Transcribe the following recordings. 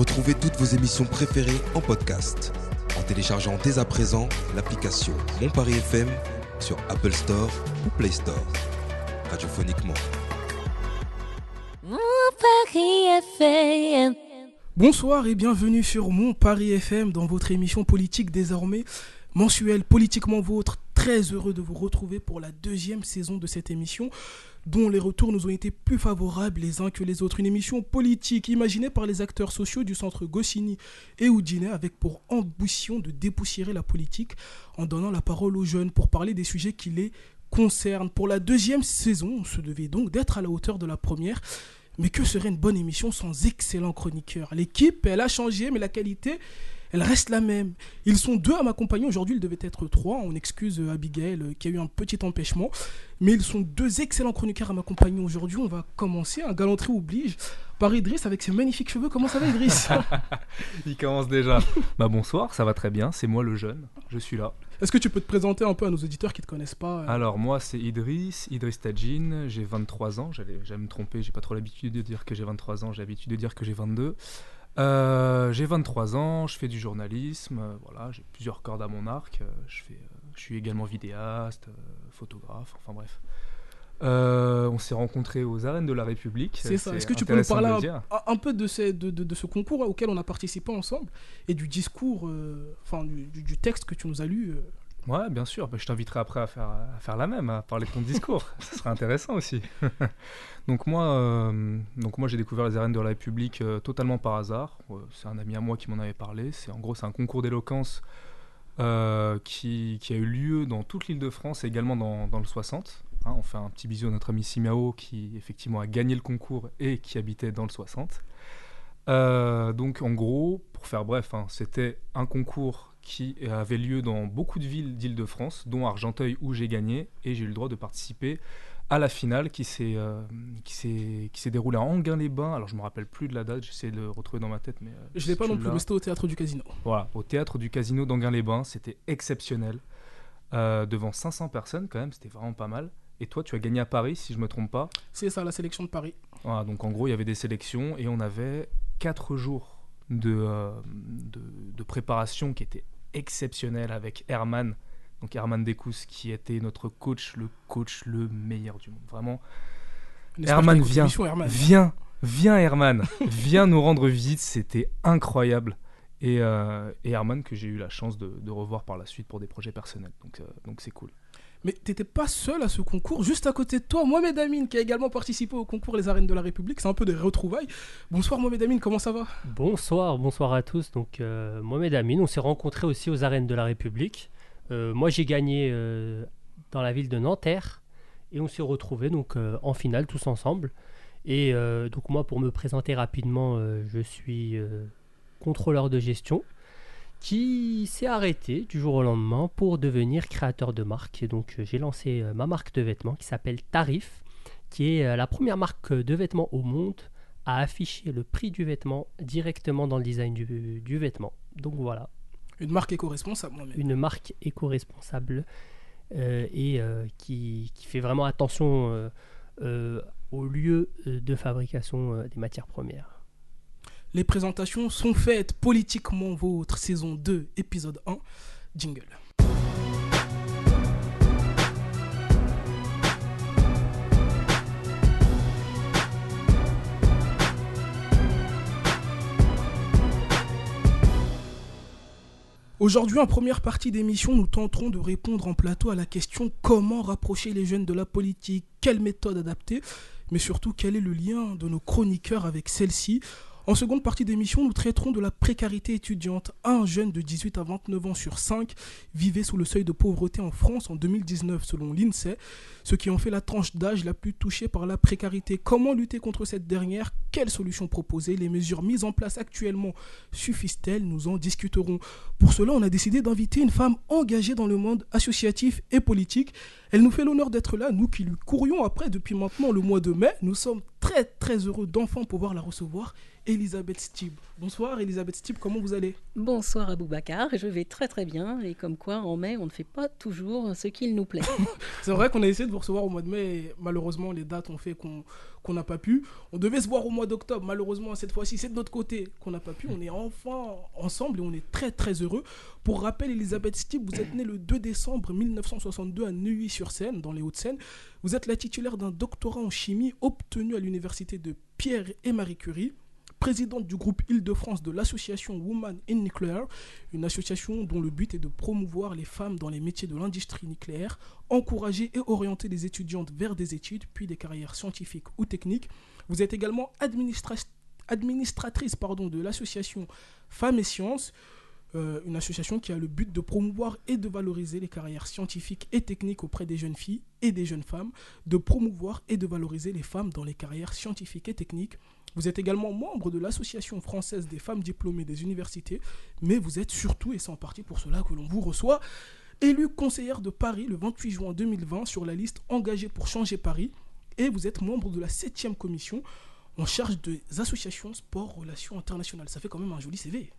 Retrouvez toutes vos émissions préférées en podcast en téléchargeant dès à présent l'application Mon Paris FM sur Apple Store ou Play Store. Radiophoniquement. Mon Paris FM. Bonsoir et bienvenue sur Mon Paris FM dans votre émission politique désormais mensuelle politiquement vôtre. Très heureux de vous retrouver pour la deuxième saison de cette émission dont les retours nous ont été plus favorables les uns que les autres. Une émission politique imaginée par les acteurs sociaux du centre Goscinny et Houdinet avec pour ambition de dépoussiérer la politique en donnant la parole aux jeunes pour parler des sujets qui les concernent. Pour la deuxième saison, on se devait donc d'être à la hauteur de la première. Mais que serait une bonne émission sans excellents chroniqueurs? L'équipe, elle a changé, mais la qualité, elle reste la même. Ils sont deux à m'accompagner. Aujourd'hui, il devait être trois. On excuse euh, Abigail euh, qui a eu un petit empêchement. Mais ils sont deux excellents chroniqueurs à m'accompagner aujourd'hui. On va commencer. Un galanterie oblige par Idriss avec ses magnifiques cheveux. Comment ça va, Idriss Il commence déjà. bah bonsoir, ça va très bien. C'est moi le jeune. Je suis là. Est-ce que tu peux te présenter un peu à nos auditeurs qui ne te connaissent pas euh Alors moi c'est Idriss, Idriss Tadjin, j'ai 23 ans, j'allais me tromper, j'ai pas trop l'habitude de dire que j'ai 23 ans, j'ai l'habitude de dire que j'ai 22. Euh, j'ai 23 ans, je fais du journalisme, euh, voilà, j'ai plusieurs cordes à mon arc. euh, je, fais, euh, je suis également vidéaste, photographe, enfin bref. On s'est rencontrés aux arènes de la République. C'est ça. Est-ce que tu peux nous parler le un, peu de, ces- de, de- de ce concours auquel on a participé ensemble et du discours, enfin du, texte que tu nous as lu. Ouais, bien sûr. Bah, je t'inviterai après à faire, à faire la même, à parler de ton discours. Ce serait intéressant aussi. donc moi, euh, donc moi j'ai découvert les arènes de la République euh, totalement par hasard. Euh, c'est un ami à moi qui m'en avait parlé. C'est en gros c'est un concours d'éloquence qui, qui a eu lieu dans toute l'île de France et également dans, dans le 60. Hein, on fait un petit bisou à notre ami Simao qui effectivement a gagné le concours et qui habitait dans le 60. Euh, donc en gros, pour faire bref, hein, c'était un concours qui avait lieu dans beaucoup de villes d'Île-de-France, dont Argenteuil où j'ai gagné, et j'ai eu le droit de participer à la finale qui s'est euh, qui s'est qui s'est déroulée à Anguin-les-Bains. Alors je me rappelle plus de la date, j'essaie de le retrouver dans ma tête, mais euh, Je si l'ai pas non plus, mais c'était au théâtre du casino. voilà, au théâtre du casino d'Anguin-les-Bains, c'était exceptionnel. Euh, devant 500 personnes quand même, c'était vraiment pas mal. Et toi, tu as gagné à Paris, si je me trompe pas. C'est ça, la sélection de Paris. Voilà, donc en gros, il y avait des sélections et on avait 4 jours de, euh, de, de préparation qui étaient exceptionnels avec Herman, donc Herman Descous, qui était notre coach, le coach le meilleur du monde. Vraiment, Herman, l'émission, Herman. viens, viens Herman, viens nous rendre visite, c'était incroyable. Et, euh, et Herman que j'ai eu la chance de, de revoir par la suite pour des projets personnels, donc euh, donc c'est cool. Mais t'étais pas seul à ce concours, juste à côté de toi, Mohamed Amin, qui a également participé au concours Les Arènes de la République. C'est un peu des retrouvailles. Bonsoir Mohamed Amin, comment ça va? Bonsoir, bonsoir à tous. Donc euh, Mohamed Amin, on s'est rencontrés aussi aux arènes de la République. Euh, moi j'ai gagné euh, dans la ville de Nanterre et on s'est retrouvés donc euh, en finale tous ensemble. Et donc moi pour me présenter rapidement, je suis contrôleur de gestion qui s'est arrêté du jour au lendemain pour devenir créateur de marque. Et donc euh, j'ai lancé euh, ma marque de vêtements qui s'appelle Tarif, qui est euh, la première marque de vêtements au monde à afficher le prix du vêtement directement dans le design du, du vêtement. Donc voilà, Une marque éco-responsable, une marque éco-responsable euh, et euh, qui, qui fait vraiment attention euh, au lieu de fabrication des matières premières. Les présentations sont faites politiquement vôtre, saison 2, épisode 1. Jingle. Aujourd'hui, en première partie d'émission, nous tenterons de répondre en plateau à la question comment rapprocher les jeunes de la politique, quelle méthode adapter, mais surtout quel est le lien de nos chroniqueurs avec celle-ci? En seconde partie d'émission, nous traiterons de la précarité étudiante. Un jeune de 18 à 29 ans sur 5 vivait sous le seuil de pauvreté en France en 2019 selon l'INSEE, ce qui en fait la tranche d'âge la plus touchée par la précarité. Comment lutter contre cette dernière? Quelles solutions proposer? Les mesures mises en place actuellement suffisent-elles? Nous en discuterons. Pour cela, on a décidé d'inviter une femme engagée dans le monde associatif et politique. Elle nous fait l'honneur d'être là, nous qui lui courions après depuis maintenant le mois de mai. Nous sommes très très heureux d'enfin pouvoir la recevoir. Elisabeth Stib. Bonsoir Elisabeth Stib, comment vous allez? Bonsoir Aboubacar, je vais très très bien et comme quoi en mai on ne fait pas toujours ce qu'il nous plaît. C'est vrai qu'on a essayé de vous recevoir au mois de mai et malheureusement les dates ont fait qu'on n'a pas pu. On devait se voir au mois d'octobre. Malheureusement, cette fois-ci, c'est de notre côté qu'on n'a pas pu. On est enfin ensemble et on est très très heureux. Pour rappel, Elisabeth Stieb, vous êtes née le 2 décembre 1962 à Neuilly-sur-Seine, dans les Hauts-de-Seine. Vous êtes la titulaire d'un doctorat en chimie obtenu à l'université de Pierre et Marie Curie présidente du groupe Île-de-France de l'association Women in Nuclear, une association dont le but est de promouvoir les femmes dans les métiers de l'industrie nucléaire, encourager et orienter les étudiantes vers des études, puis des carrières scientifiques ou techniques. Vous êtes également administratrice de l'association Femmes et Sciences. Euh, une association qui a le but de promouvoir et de valoriser les carrières scientifiques et techniques auprès des jeunes filles et des jeunes femmes, de promouvoir et de valoriser les femmes dans les carrières scientifiques et techniques, vous êtes également membre de l'Association française des femmes diplômées des universités, mais vous êtes surtout, et c'est en partie pour cela que l'on vous reçoit, élue conseillère de Paris le 28 juin 2020 sur la liste Engagée pour changer Paris, et vous êtes membre de la 7e commission en charge des associations sport relations internationales. Ça fait quand même un joli CV.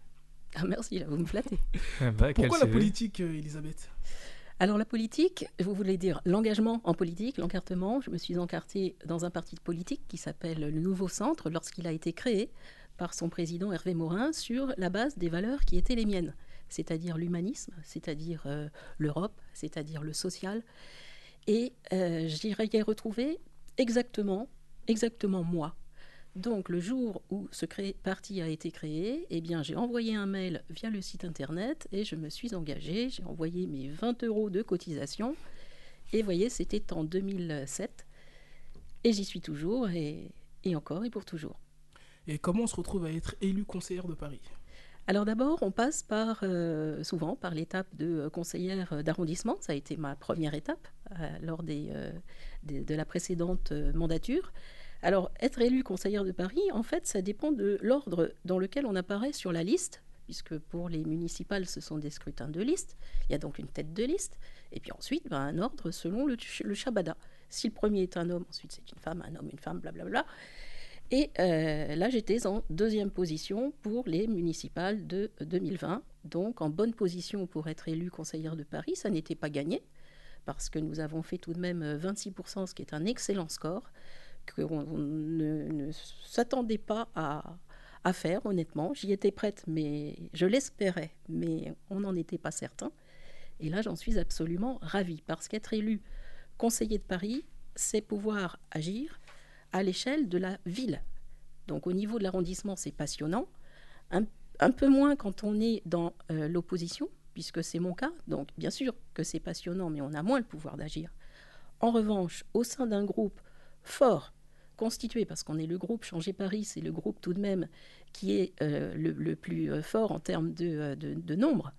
Ah merci, là, vous me flattez. Eh ben, Pourquoi la politique, euh, Elisabeth? Alors la politique, vous voulez dire l'engagement en politique, l'encartement. Je me suis encartée dans un parti politique qui s'appelle le Nouveau Centre lorsqu'il a été créé par son président Hervé Morin sur la base des valeurs qui étaient les miennes, c'est-à-dire l'humanisme, c'est-à-dire euh, l'Europe, c'est-à-dire le social. Et euh, j'y ai retrouvé exactement, exactement moi, donc le jour où ce parti a été créé, eh bien j'ai envoyé un mail via le site internet et je me suis engagée. J'ai envoyé mes 20 euros de cotisation. Et vous voyez, c'était en 2007. Et j'y suis toujours et, encore et pour toujours. Et comment on se retrouve à être élu conseillère de Paris? Alors d'abord, on passe par, euh, souvent par l'étape de conseillère d'arrondissement. Ça a été ma première étape euh, lors euh, de la précédente mandature. Alors, être élu conseillère de Paris, en fait, ça dépend de l'ordre dans lequel on apparaît sur la liste, puisque pour les municipales, ce sont des scrutins de liste. Il y a donc une tête de liste. Et puis ensuite, ben, un ordre selon le, le Shabada. Si le premier est un homme, ensuite c'est une femme, un homme, une femme, blablabla. Et euh, là, j'étais en deuxième position pour les municipales de 2020. Donc, en bonne position pour être élu conseillère de Paris. Ça n'était pas gagné, parce que nous avons fait tout de même 26%, ce qui est un excellent score qu'on ne, s'attendait pas à, faire, honnêtement. J'y étais prête, mais je l'espérais, mais on n'en était pas certain. Et là, j'en suis absolument ravie, parce qu'être élu conseiller de Paris, c'est pouvoir agir à l'échelle de la ville. Donc au niveau de l'arrondissement, c'est passionnant. Un, peu moins quand on est dans euh, l'opposition, puisque c'est mon cas. Donc bien sûr que c'est passionnant, mais on a moins le pouvoir d'agir. En revanche, au sein d'un groupe fort, constitué, parce qu'on est le groupe Changer Paris, c'est le groupe tout de même qui est euh, le, plus euh, fort en termes de, euh, de, de nombre,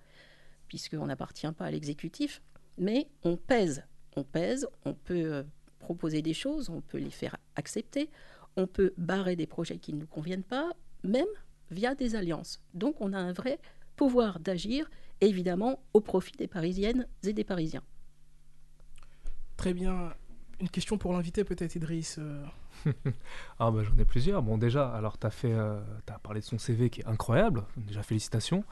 puisqu'on n'appartient pas à l'exécutif, mais on pèse, on pèse, on peut proposer des choses, on peut les faire accepter, on peut barrer des projets qui ne nous conviennent pas, même via des alliances. Donc on a un vrai pouvoir d'agir, évidemment au profit des Parisiennes et des Parisiens. Très bien une question pour l'invité peut-être, Idriss. Euh. ah bah, j'en ai plusieurs. Bon déjà, alors tu as, fait, euh, as parlé de son CV qui est incroyable. Déjà félicitations.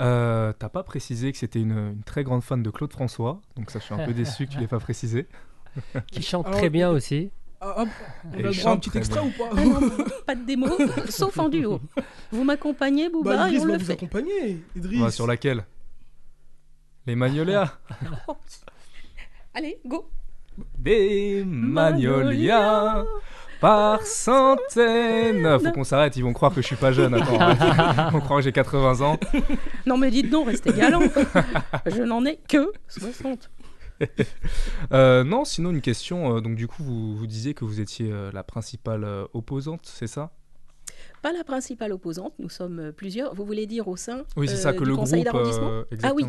Euh, t'as pas précisé que c'était une, très grande fan de Claude François, donc ça je suis un peu déçu que tu l'aies pas précisé. qui chante très bien aussi. Ah, ah, on a droit un petit extrait ou pas? Ah Pas de démo, sauf en duo. Vous m'accompagnez, Bouba, bah, et on le fait. vous accompagner, Idriss. sur laquelle? Les Magnolia Allez, go des magnolias par centaines. Faut qu'on s'arrête, ils vont croire que je suis pas jeune. Attends, vont croire que j'ai 80 ans. Non mais dites donc, restez galant. je n'en ai que 60. Euh, non, sinon une question. Euh, donc du coup, vous, vous disiez que vous étiez euh, la principale opposante, c'est ça? Pas la principale opposante. Nous sommes plusieurs. Vous voulez dire au sein Oui, c'est ça que le conseil groupe. ah oui,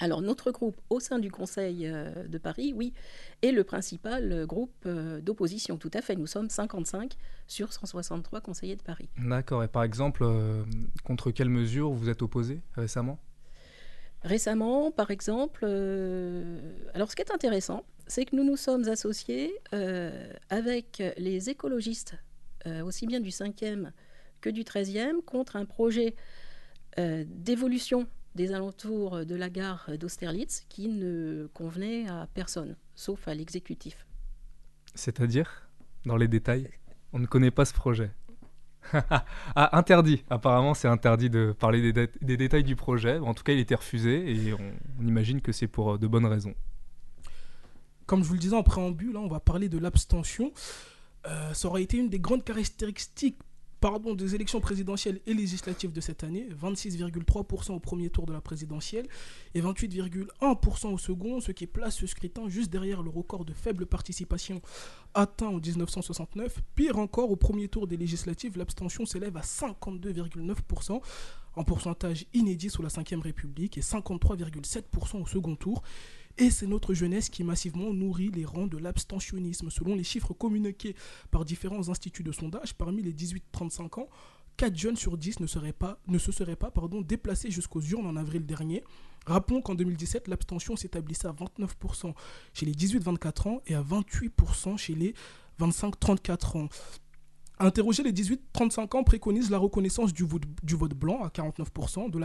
alors notre groupe au sein du Conseil euh, de Paris, oui, est le principal euh, groupe euh, d'opposition. Tout à fait, nous sommes 55 sur 163 conseillers de Paris. D'accord, et par exemple, contre quelles mesures vous êtes opposé récemment? Récemment, par exemple, alors ce qui est intéressant, c'est que nous nous sommes associés avec les écologistes, aussi bien du 5e que du 13e, contre un projet d'évolution des alentours de la gare d'Austerlitz qui ne convenait à personne, sauf à l'exécutif. C'est-à-dire Dans les détails On ne connaît pas ce projet. ah, interdit. Apparemment, c'est interdit de parler des, des, détails du projet. En tout cas, il était refusé et on, imagine que c'est pour euh, de bonnes raisons. Comme je vous le disais en préambule, hein, on va parler de l'abstention. Euh, ça aurait été une des grandes caractéristiques pardon, des élections présidentielles et législatives de cette année, 26,3% au premier tour de la présidentielle et 28,1% au second, ce qui place ce scrutin juste derrière le record de faible participation atteint en 1969. Pire encore, au premier tour des législatives, l'abstention s'élève à 52,9%, en pourcentage inédit sous la Ve République, et 53,7% au second tour. Et c'est notre jeunesse qui massivement nourrit les rangs de l'abstentionnisme. Selon les chiffres communiqués par différents instituts de sondage, parmi les 18-35 ans, 4 jeunes sur 10 ne, se seraient pas déplacés jusqu'aux urnes en avril dernier. Rappelons qu'en 2017, l'abstention s'établissait à 29% chez les 18-24 ans et à 28% chez les 25-34 ans. Interroger les 18-35 ans préconise la reconnaissance du vote, blanc à 49%, de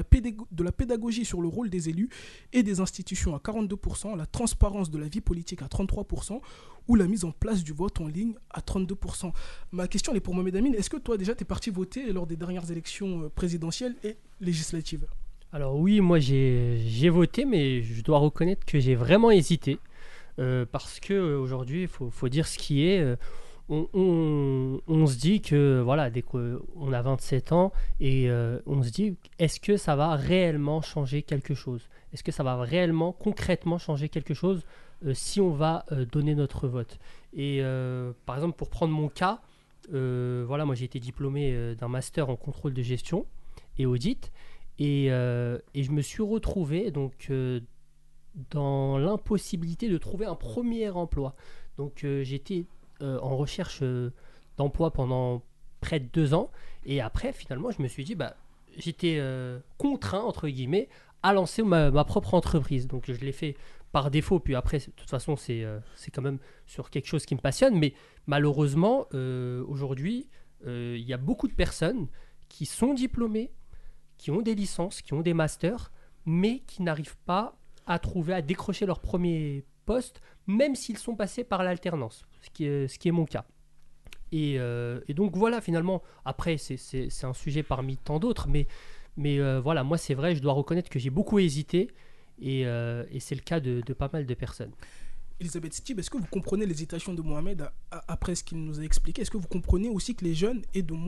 la, pédagogie sur le rôle des élus et des institutions à 42%, la transparence de la vie politique à 33% ou la mise en place du vote en ligne à 32%. Ma question est pour Mohamed Amin. Est-ce que toi déjà tu es parti voter lors des dernières élections euh, présidentielles et législatives? Alors oui, moi j'ai voté, mais je dois reconnaître que j'ai vraiment hésité. Euh, parce que aujourd'hui, il faut, dire ce qui est. Euh, on, se dit que voilà, dès qu'on a 27 ans et euh, on se dit est-ce que ça va réellement changer quelque chose? Est-ce que ça va réellement concrètement changer quelque chose euh, si on va euh, donner notre vote? Et par exemple, pour prendre mon cas, voilà, moi j'ai été diplômé d'un master en contrôle de gestion et audit et, et je me suis retrouvé donc dans l'impossibilité de trouver un premier emploi. Donc j'étais euh, en recherche euh, d'emploi pendant près de deux ans. Et après, finalement, je me suis dit, bah, j'étais euh, contraint, entre guillemets, à lancer ma, propre entreprise. Donc, je l'ai fait par défaut. Puis après, de toute façon, c'est c'est quand même sur quelque chose qui me passionne. Mais malheureusement, aujourd'hui, il y a beaucoup de personnes qui sont diplômées, qui ont des licences, qui ont des masters, mais qui n'arrivent pas à trouver, à décrocher leur premier poste, même s'ils sont passés par l'alternance, ce, qui est, ce qui est mon cas. Et, euh, donc voilà, finalement, après, c'est un sujet parmi tant d'autres, mais, mais euh, voilà, moi c'est vrai, je dois reconnaître que j'ai beaucoup hésité, et, euh, et c'est le cas de, de, pas mal de personnes. Elisabeth Stib, est-ce que vous comprenez l'hésitation de Mohamed après ce qu'il nous a expliqué? Est-ce que vous comprenez aussi que les jeunes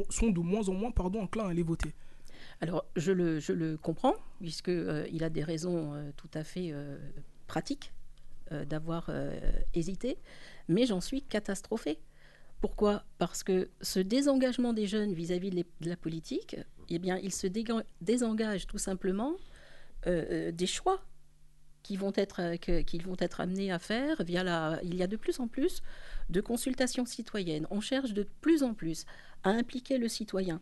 sont de moins en moins pardon, enclins à aller voter? Alors, je le, je le comprends, puisqu'il il a des raisons tout à fait pratiques d'avoir euh, hésité, mais j'en suis catastrophée. Pourquoi? Parce que ce désengagement des jeunes vis-à-vis de, la politique, eh bien, ils se désengagent tout simplement euh, des choix qui vont qu'ils vont être amenés à faire via. Il y a de plus en plus de consultations citoyennes. On cherche de plus en plus à impliquer le citoyen.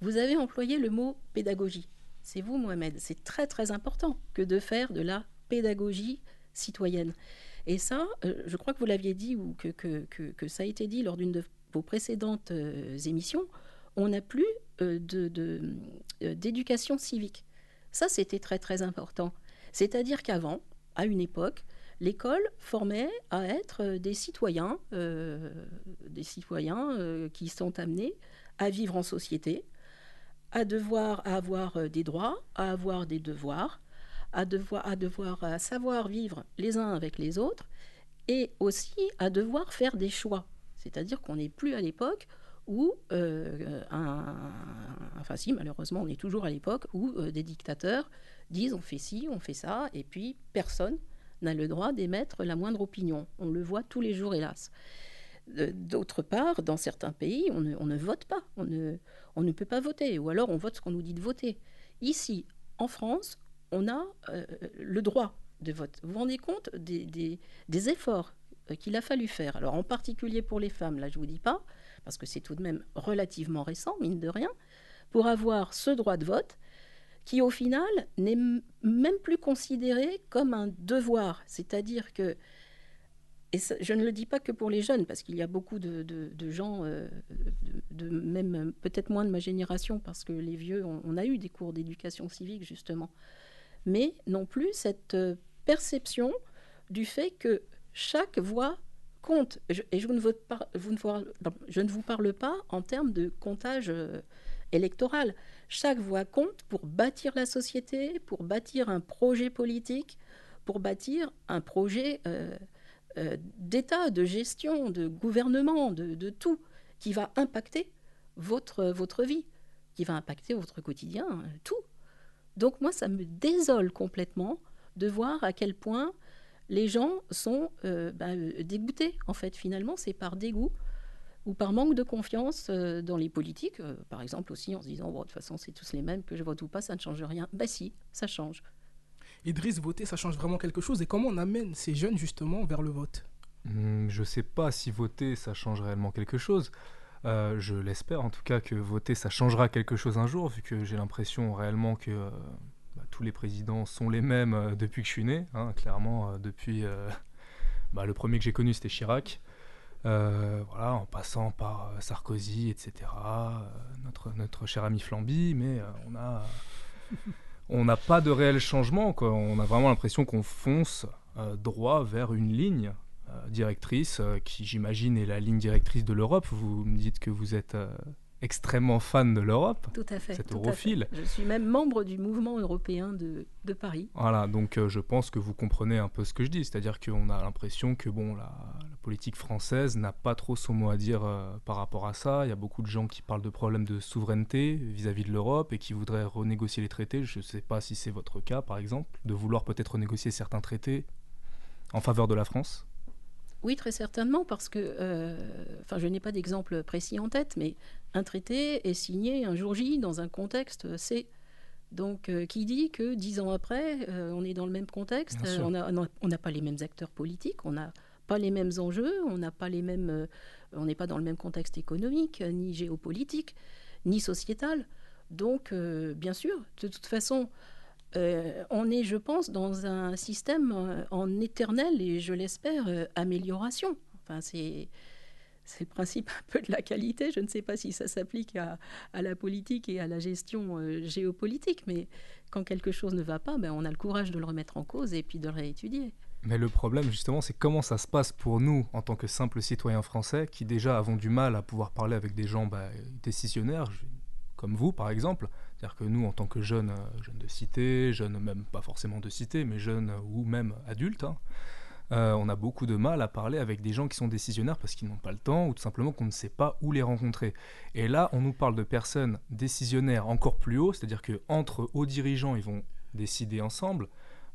Vous avez employé le mot pédagogie. C'est vous, Mohamed. C'est très très important que de faire de la pédagogie citoyenne. Et ça, euh, je crois que vous l'aviez dit ou que, que, ça a été dit lors d'une de vos précédentes euh, émissions, on n'a plus euh, d'éducation de, civique. Ça, c'était très très important. C'est-à-dire qu'avant, à une époque, l'école formait à être des citoyens, des citoyens qui sont amenés à vivre en société, à devoir à avoir des droits, à avoir des devoirs, à devoir, à savoir vivre les uns avec les autres et aussi à devoir faire des choix. C'est-à-dire qu'on n'est plus à l'époque où, euh, enfin si, malheureusement, on est toujours à l'époque où euh, des dictateurs disent on fait ci, on fait ça, et puis personne n'a le droit d'émettre la moindre opinion. On le voit tous les jours, hélas. Euh, d'autre part, dans certains pays, on ne, vote pas, on ne peut pas voter, ou alors on vote ce qu'on nous dit de voter. Ici, en France, on a euh, le droit de vote. Vous vous rendez compte des, efforts euh, qu'il a fallu faire? Alors en particulier pour les femmes, là je ne vous dis pas, parce que c'est tout de même relativement récent, mine de rien, pour avoir ce droit de vote qui au final n'est même plus considéré comme un devoir. C'est-à-dire que, et je ne le dis pas que pour les jeunes, parce qu'il y a beaucoup de, gens, euh, de, même peut-être moins de ma génération, parce que les vieux, on a eu des cours d'éducation civique justement mais non plus cette euh, perception du fait que chaque voix compte, et je ne, vous vois- pardon, je ne vous parle pas en termes de comptage euh, électoral. Chaque voix compte pour bâtir la société, pour bâtir un projet politique, pour bâtir un projet euh, d'État, de gestion, de gouvernement, de, de tout, qui va impacter votre, votre vie, qui va impacter votre quotidien, tout. Donc moi, ça me désole complètement de voir à quel point les gens sont euh, bah, euh, dégoûtés, en fait, finalement, c'est par dégoût ou par manque de confiance euh, dans les politiques, euh, par exemple aussi en se disant, bon, de toute façon, c'est tous les mêmes, que je vote ou pas, ça ne change rien. Bah si, ça change. Idriss, voter, ça change vraiment quelque chose. Et comment on amène ces jeunes justement vers le vote? Hmm, Je sais pas si voter ça change réellement quelque chose. Euh, je l'espère en tout cas que voter ça changera quelque chose un jour, vu que j'ai l'impression réellement que euh, bah, tous les présidents sont les mêmes euh, depuis que je suis né. hein, clairement, depuis bah, le premier que j'ai connu c'était Chirac. En passant par Sarkozy, etc. notre, notre cher ami Flamby, mais on a. On n'a pas de réel changement. On a vraiment l'impression qu'on fonce droit vers une ligne directrice euh, qui, j'imagine, est la ligne directrice de l'Europe. Vous me dites que vous êtes euh, extrêmement fan de l'Europe. Tout à fait. Cet europhile. Je suis même membre du mouvement européen de, de Paris. Voilà, donc euh, je pense que vous comprenez un peu ce que je dis, c'est-à-dire qu'on a l'impression que bon, la, la politique française n'a pas trop son mot à dire euh, par rapport à ça. Il y a beaucoup de gens qui parlent de problèmes de souveraineté vis-à-vis de l'Europe et qui voudraient renégocier les traités. Je ne sais pas si c'est votre cas, par exemple, de vouloir peut-être renégocier certains traités en faveur de la France. Oui, très certainement, parce que, euh, enfin, je n'ai pas d'exemple précis en tête, mais un traité est signé un jour J dans un contexte C. Donc, euh, qui dit que dix ans après, euh, on est dans le même contexte, on n'a pas les mêmes acteurs politiques, on n'a pas les mêmes enjeux, on n'a pas les mêmes, on n'est pas dans le même contexte économique, ni géopolitique, ni sociétal. Donc, bien sûr, de toute façon, euh, on est, je pense, dans un système euh, en éternelle et, je l'espère, euh, amélioration. Enfin, c'est le principe un peu de la qualité. Je ne sais pas si ça s'applique à, à la politique et à la gestion géopolitique, mais quand quelque chose ne va pas, ben, on a le courage de le remettre en cause et puis de le réétudier. Mais le problème, justement, c'est comment ça se passe pour nous, en tant que simples citoyens français, qui déjà avons du mal à pouvoir parler avec des gens bah, décisionnaires, comme vous, par exemple. C'est-à-dire que nous, en tant que jeunes, euh, jeunes de cité, jeunes même pas forcément de cité, mais jeunes ou même adultes, hein, euh, on a beaucoup de mal à parler avec des gens qui sont décisionnaires parce qu'ils n'ont pas le temps ou tout simplement qu'on ne sait pas où les rencontrer. Et là, on nous parle de personnes décisionnaires encore plus haut, c'est-à-dire que entre hauts dirigeants, ils vont décider ensemble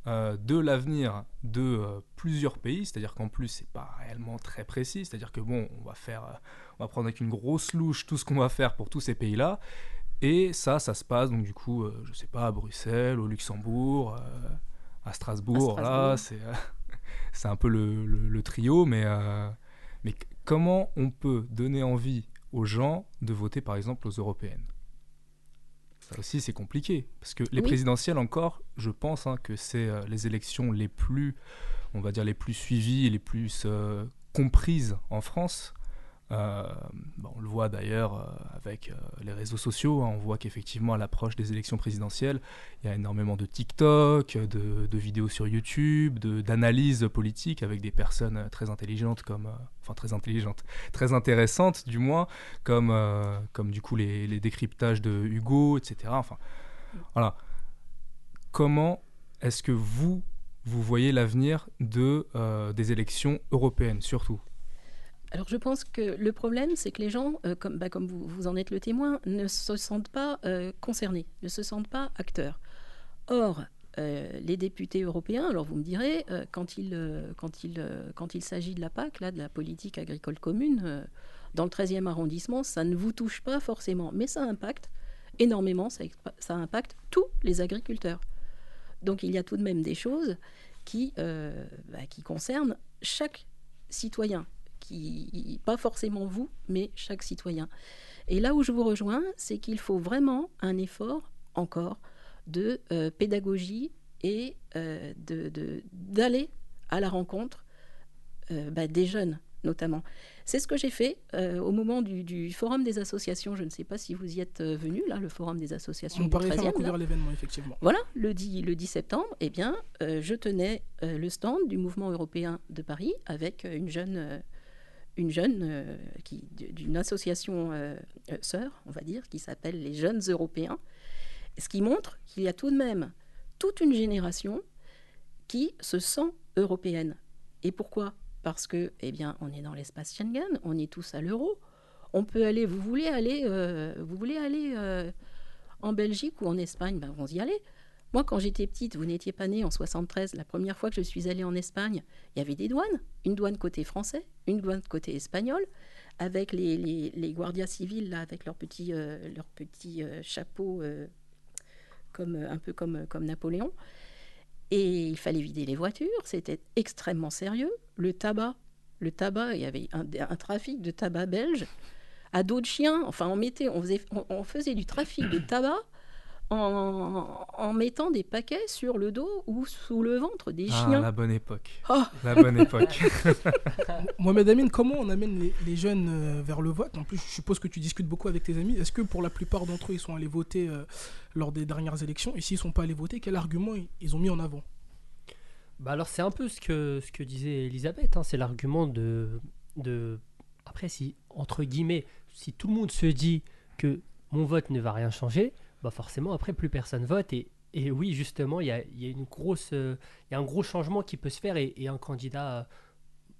euh, de l'avenir de plusieurs pays, c'est-à-dire qu'en plus c'est pas réellement très précis, c'est-à-dire que bon, on va faire, on va prendre avec une grosse louche tout ce qu'on va faire pour tous ces pays-là, et ça, ça se passe donc du coup, euh, je sais pas, à Bruxelles, au Luxembourg, euh, à Strasbourg, À là, c'est, euh, c'est un peu le, le- le trio, mais, euh, mais comment on peut donner envie aux gens de voter par exemple aux européennes? Ça aussi, c'est compliqué. Parce que les Oui. présidentielles, encore, je pense hein, que c'est les élections les plus, on va dire, les plus suivies et les plus comprises en France. Euh, on le voit d'ailleurs euh, avec euh, les réseaux sociaux. hein. on voit qu'effectivement, à l'approche des élections présidentielles, il y a énormément de TikTok, de, vidéos sur YouTube, d'analyses politiques avec des personnes très intelligentes, comme, enfin très intelligentes, très intéressantes du moins, comme, comme du coup les, les décryptages de Hugo, etc. Enfin, voilà. Comment est-ce que vous, vous voyez l'avenir de, des élections européennes, surtout? Alors je pense que le problème, c'est que les gens, euh, comme, bah, vous, en êtes le témoin, ne se sentent pas euh, concernés, ne se sentent pas acteurs. Or, euh, les députés européens, alors vous me direz, quand il, s'agit de la PAC, là, de la politique agricole commune, dans le 13e arrondissement, ça ne vous touche pas forcément, mais ça impacte énormément, ça, impacte tous les agriculteurs. Donc il y a tout de même des choses qui, bah, qui concernent chaque citoyen qui, pas forcément vous, mais chaque citoyen. Et là où je vous rejoins, c'est qu'il faut vraiment un effort encore de euh, pédagogie et euh, de- de- d'aller à la rencontre euh, bah, des jeunes notamment. C'est ce que j'ai fait euh, au moment du, du forum des associations. Je ne sais pas si vous y êtes venu, là, le forum des associations On du paraît faire 13e, là. couvrir l'événement, effectivement. Voilà, le 10, le 10 septembre, eh bien, je tenais le stand du mouvement européen de Paris avec une jeune, une jeune euh, qui, d'une association euh, euh, sœur, on va dire, qui s'appelle les Jeunes Européens, ce qui montre qu'il y a tout de même toute une génération qui se sent européenne. Et pourquoi? Parce que, eh bien, on est dans l'espace Schengen, on est tous à l'euro. On peut aller, vous voulez aller, vous voulez aller en Belgique ou en Espagne, ben, vous y allez. Moi, quand j'étais petite, vous n'étiez pas née en 73, la première fois que je suis allée en Espagne, il y avait des douanes. Une douane côté français, une douane côté espagnol, avec les, les, les civils, là, avec leurs petits, euh, leurs petits euh, chapeaux, euh, un peu comme, comme Napoléon. Et il fallait vider les voitures, c'était extrêmement sérieux. Le tabac, le tabac, il y avait un, trafic de tabac belge à dos de chien. Enfin, on, mettait, on, faisait, on faisait du trafic de tabac en, en mettant des paquets sur le dos ou sous le ventre des Ah, chiens. la bonne époque. Oh. La bonne époque. Mohamed Amin, comment on amène les, les jeunes euh, vers le vote? En plus, je suppose que tu discutes beaucoup avec tes amis. Est-ce que pour la plupart d'entre eux, ils sont allés voter euh, lors des dernières élections? Et s'ils ne sont pas allés voter, quel argument ils, ils ont mis en avant? Bah alors c'est un peu ce que, ce que disait Elisabeth, hein, c'est l'argument de, de... Après, si, entre guillemets, si tout le monde se dit que mon vote ne va rien changer, bah forcément, après, plus personne vote. Et, et oui, justement, il y a, y a une grosse, euh, y a un gros changement qui peut se faire et, un candidat euh,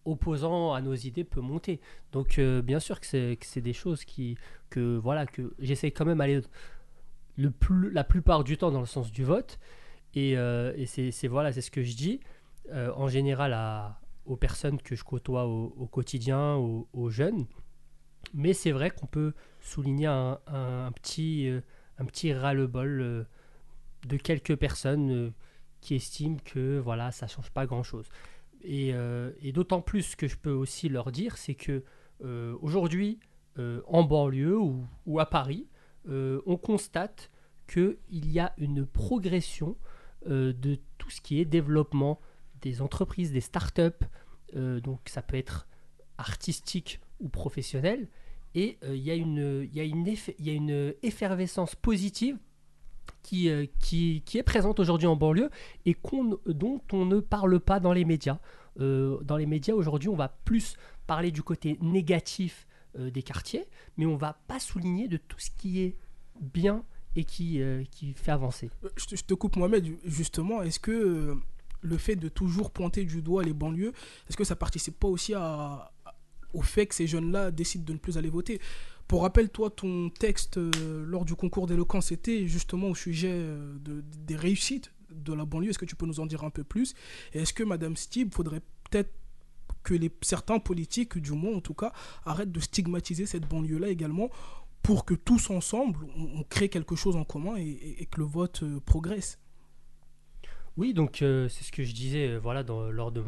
opposant à nos idées peut monter. Donc, euh, bien sûr que c'est des choses qui, que, voilà, que j'essaie quand même d'aller le plus, la plupart du temps dans le sens du vote. Et, et c'est voilà, ce que je dis en général à- aux personnes que je côtoie au, quotidien, aux, jeunes. Mais c'est vrai qu'on peut souligner un, petit, un petit ras-le-bol euh, de quelques personnes euh, qui estiment que voilà, ça change pas grand-chose. Et, euh, et d'autant plus que je peux aussi leur dire, c'est que aujourd'hui, en banlieue ou, à Paris, on constate qu'il y a une progression de tout ce qui est développement des entreprises, des startups. Donc ça peut être artistique ou professionnel. Et euh, il y, y, y a une effervescence positive qui, euh, qui, qui est présente aujourd'hui en banlieue et qu'on- dont on ne parle pas dans les médias. Euh, dans les médias aujourd'hui, on va plus parler du côté négatif des quartiers, mais on va pas souligner de tout ce qui est bien et qui, qui fait avancer. Je te, je te coupe, Mohamed, justement. Est-ce que le fait de toujours pointer du doigt les banlieues, est-ce que ça participe pas aussi à- au fait que ces jeunes-là décident de ne plus aller voter. Pour rappel, toi, ton texte euh, lors du concours d'éloquence c'était justement au sujet euh, de- des réussites de la banlieue. Est-ce que tu peux nous en dire un peu plus? Est-ce que, Madame Stib, faudrait peut-être que les, certains politiques, du moins en tout cas, arrêtent de stigmatiser cette banlieue-là également pour que tous ensemble, on, crée quelque chose en commun et, que le vote euh, progresse? Oui, donc c'est ce que je disais voilà, dans- lors de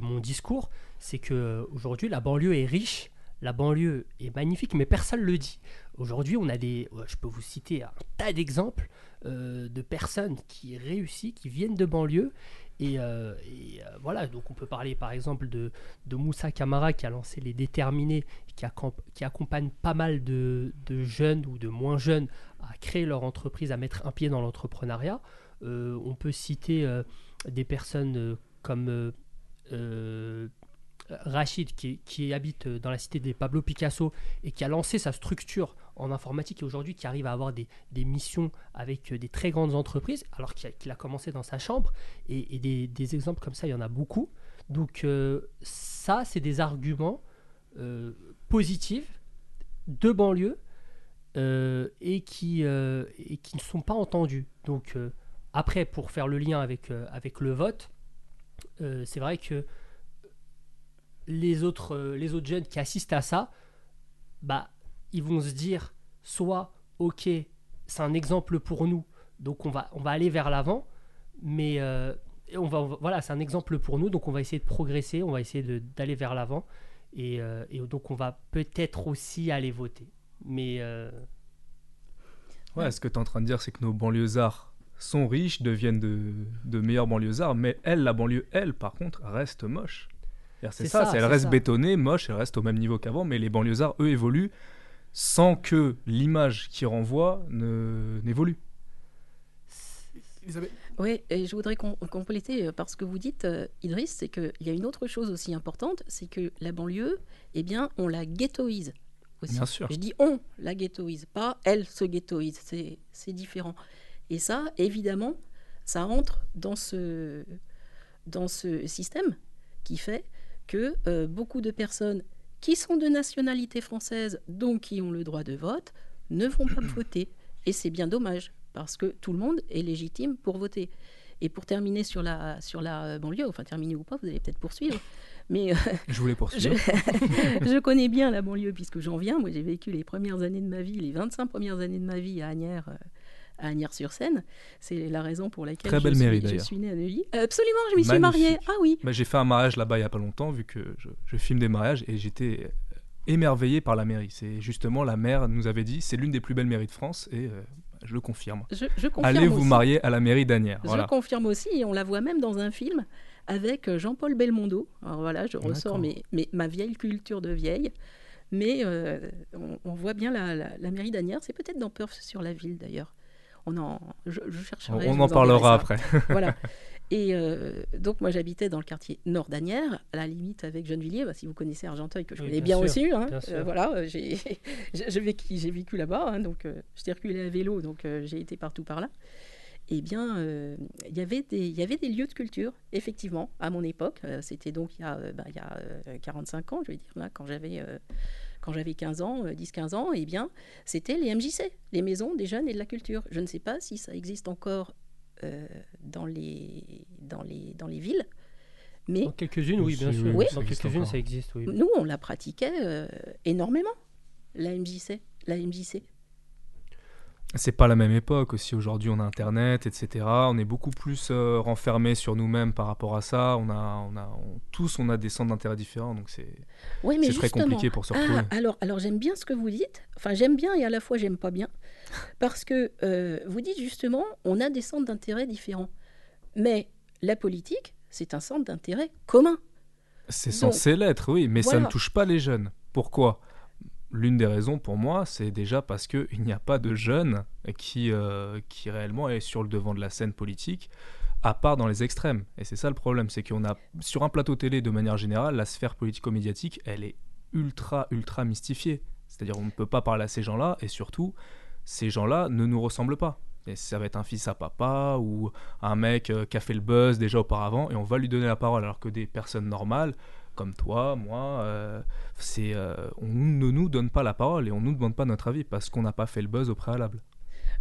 mon discours, c'est que euh, aujourd'hui la banlieue est riche, la banlieue est magnifique, mais personne ne le dit. Aujourd'hui, on a des, ouais, je peux vous citer un tas d'exemples euh, de personnes qui réussissent, qui viennent de banlieue. Et, euh, euh, voilà, donc on peut parler par exemple de, de Moussa Camara qui a lancé les Déterminés, qui, qui accompagne pas mal de, de jeunes ou de moins jeunes à créer leur entreprise, à mettre un pied dans l'entrepreneuriat. Euh, on peut citer euh, des personnes euh, comme euh, euh, Rachid qui, qui habite euh, dans la cité des Pablo Picasso et qui a lancé sa structure en informatique et aujourd'hui qui arrive à avoir des, des missions avec euh, des très grandes entreprises alors qu'il a, commencé dans sa chambre. Et, des, des exemples comme ça il y en a beaucoup. Donc euh, ça c'est des arguments positifs de banlieue et, qui, et qui ne sont pas entendus. Donc après, pour faire le lien avec, avec le vote, c'est vrai que les autres, euh, les autres jeunes qui assistent à ça, bah, ils vont se dire soit, ok, c'est un exemple pour nous, donc on va, on va aller vers l'avant, mais euh, on va, voilà, c'est un exemple pour nous, donc on va essayer de progresser, on va essayer d'aller vers l'avant, et, euh, et donc on va peut-être aussi aller voter. Mais euh, Ouais, ce que tu es en train de dire, c'est que nos banlieusards sont riches, deviennent de, de meilleurs banlieusards, mais elle, la banlieue, elle, par contre, reste moche. C'est ça, ça, elle reste ça. bétonnée, moche, elle reste au même niveau qu'avant, mais les banlieusards, eux, évoluent sans que l'image qu'ils renvoient ne- n'évolue. Oui, et je voudrais com- compléter euh, par ce que vous dites, euh, Idriss, c'est qu'il y a une autre chose aussi importante, c'est que la banlieue, eh bien, on la ghettoise aussi. Bien sûr. Je dis on la ghettoise, pas elle se ghettoise, c'est c'est différent. Et ça, évidemment, ça entre dans ce, dans ce système qui fait que euh, beaucoup de personnes qui sont de nationalité française, donc qui ont le droit de vote, ne vont pas voter. Et c'est bien dommage, parce que tout le monde est légitime pour voter. Et pour terminer sur la, sur la euh, banlieue, enfin terminer ou pas, vous allez peut-être poursuivre, mais euh, Je voulais je, poursuivre. je connais bien la banlieue puisque j'en viens. Moi, j'ai vécu les premières années de ma vie, les 25 premières années de ma vie à Agnières, euh, à Agnières-sur-Seine. C'est la raison pour laquelle Très je, suis, je née à Neuilly. Euh, Absolument, je m'y suis mariée. Ah oui. Bah, j'ai fait un mariage là-bas il n'y a pas longtemps, vu que je, je filme des mariages, et j'étais émerveillé par la mairie. C'est justement la maire nous avait dit, c'est l'une des plus belles mairies de France, et euh, je le confirme. Je, je confirme Allez vous aussi. marier à la mairie d'Anières. Je Voilà. confirme aussi, et on la voit même dans un film avec euh, Jean-Paul Belmondo. Alors voilà, je ressors mes, mes- ma vieille culture de vieille. Mais euh, on, on voit bien la, la- la mairie d'Agnières. C'est peut-être dans Perth sur la ville d'ailleurs. On en, je, je chercherai. on je en parlera après. voilà. Et euh, donc, moi, j'habitais dans le quartier nord d'Anières, à la limite avec Gennevilliers, bah, si vous connaissez Argenteuil, que je Oui, connais bien bien, sûr, aussi. hein. bien Euh, voilà, euh, j'ai vécu, j'ai vécu là-bas, hein, donc euh, je circulais à vélo, donc euh, j'ai été partout par là. Eh bien, euh, il y avait des- il y avait des lieux de culture, effectivement, à mon époque. Euh, C'était donc il y a, euh, bah, il y a euh, 45 ans, je vais dire, là, quand j'avais euh, quand j'avais 15 ans, euh, 10-15 ans, eh bien, c'était les MJC, les maisons des jeunes et de la culture. Je ne sais pas si ça existe encore euh, dans, les, dans, les, dans les villes, mais Dans quelques-unes, oui, bien sûr. oui, Dans quelques-unes, ça existe, oui. nous, on la pratiquait euh, énormément, la MJC. La MJC. C'est pas la même époque aussi. Aujourd'hui, on a Internet, etc. On est beaucoup plus euh, renfermé sur nous-mêmes par rapport à ça. On a, on a, on- tous, on a des centres d'intérêt différents, donc c'est c'est très compliqué pour se retrouver. Ah, alors, alors j'aime bien ce que vous dites. Enfin, j'aime bien et à la fois j'aime pas bien. Parce que euh, vous dites justement, on a des centres d'intérêt différents. Mais la politique, c'est un centre d'intérêt commun. C'est censé l'être, oui, mais ça ne touche pas les jeunes. Pourquoi? L'une des raisons pour moi, c'est déjà parce qu'il n'y a pas de jeunes qui, euh, qui réellement est sur le devant de la scène politique, à part dans les extrêmes. Et c'est ça le problème, c'est qu'on a, sur un plateau télé, de manière générale, la sphère politico-médiatique, elle est ultra, ultra mystifiée. C'est-à-dire on ne peut pas parler à ces gens-là, et surtout, ces gens-là ne nous ressemblent pas. Et ça va être un fils à papa ou un mec euh, qui a fait le buzz déjà auparavant, et on va lui donner la parole, alors que des personnes normales, comme toi, moi, euh, c'est, euh, on ne nous donne pas la parole et on ne nous demande pas notre avis parce qu'on n'a pas fait le buzz au préalable.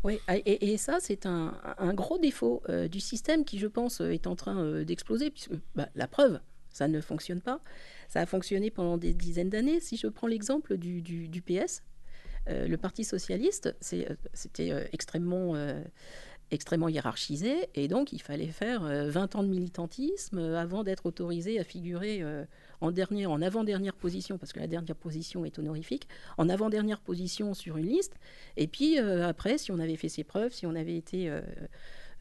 Oui, et, ça, c'est un, gros défaut euh, du système qui, je pense, est en train d'exploser, puisque bah, la preuve, ça ne fonctionne pas. Ça a fonctionné pendant des dizaines d'années. Si je prends l'exemple du, PS, le Parti socialiste, c'était extrêmement, extrêmement hiérarchisé, et donc il fallait faire euh, 20 ans de militantisme euh, avant d'être autorisé à figurer euh, en, dernière, en avant-dernière position, parce que la dernière position est honorifique, en avant-dernière position sur une liste. Et puis euh, après, si on avait fait ses preuves, si on avait été, euh,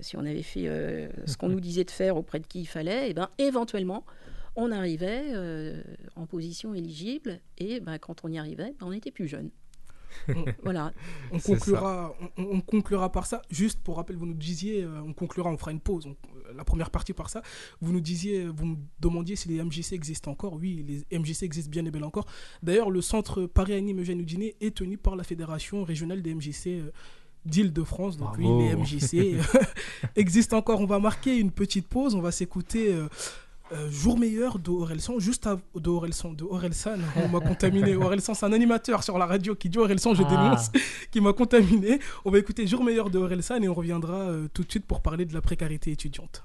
si on avait fait euh, ce qu'on nous disait de faire auprès de qui il fallait, et ben éventuellement, on arrivait euh, en position éligible. Et ben, quand on y arrivait, ben, on était plus jeune. voilà. On conclura, on, on conclura par ça. Juste pour rappel, vous nous disiez, euh, on conclura, on fera une pause. on- euh, la première partie par ça. Vous nous disiez, vous me demandiez si les MJC existent encore. Oui, les MJC existent bien et bien encore. D'ailleurs, le centre Paris-Anime Eugène Houdinier est tenu par la Fédération régionale des MJC euh, d'Île-de-France. Donc Bravo. oui, les MJC euh, existent encore. On va marquer une petite pause. On va s'écouter. euh, euh, Jour meilleur de Orelsan, juste à, de Orelsan, de Orelsan, on m'a contaminé. Orelsan, c'est un animateur sur la radio qui dit Orelsan, je Ah. dénonce, qui m'a contaminé. On va écouter Jour meilleur de Orelsan et on reviendra euh, tout de suite pour parler de la précarité étudiante.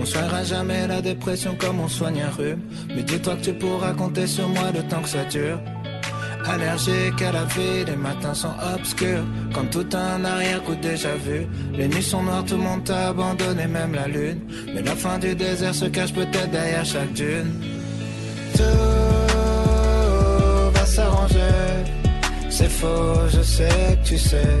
On soignera jamais la dépression comme on soigne un rhume. Mais dis-toi que tu pourras compter sur moi le temps que ça dure. Allergique à la vie, les matins sont obscurs. Comme tout un arrière-coup déjà vu. Les nuits sont noires, tout le monde t'a abandonné, même la lune. Mais la fin du désert se cache peut-être derrière chaque dune. Tout va s'arranger. C'est faux, je sais que tu sais.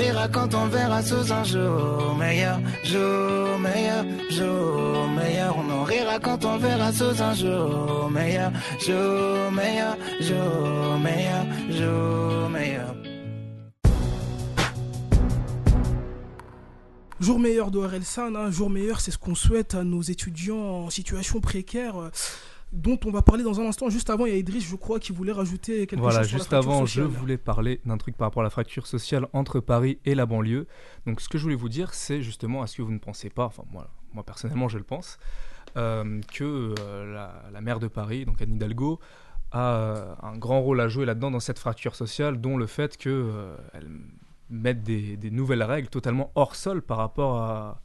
Rira quand on le verra sous un jour meilleur, jour meilleur, jour meilleur. On en rira quand on le verra sous un jour meilleur, jour meilleur, jour meilleur, jour meilleur. Jour meilleur d'Orel San, hein, jour meilleur, c'est ce qu'on souhaite à nos étudiants en situation précaire, dont on va parler dans un instant. Juste avant, il y a Idriss, je crois, qui voulait rajouter quelque Voilà, chose la juste avant, je voulais parler d'un truc par rapport à la fracture sociale entre Paris et la banlieue. Donc, ce que je voulais vous dire, c'est justement, est-ce que vous ne pensez pas, enfin, moi, moi personnellement, je le pense, euh, que euh, la, la maire de Paris, donc Anne Hidalgo, a euh, un grand rôle à jouer là-dedans dans cette fracture sociale, dont le fait qu'elle mette des, des nouvelles règles totalement hors sol par rapport à,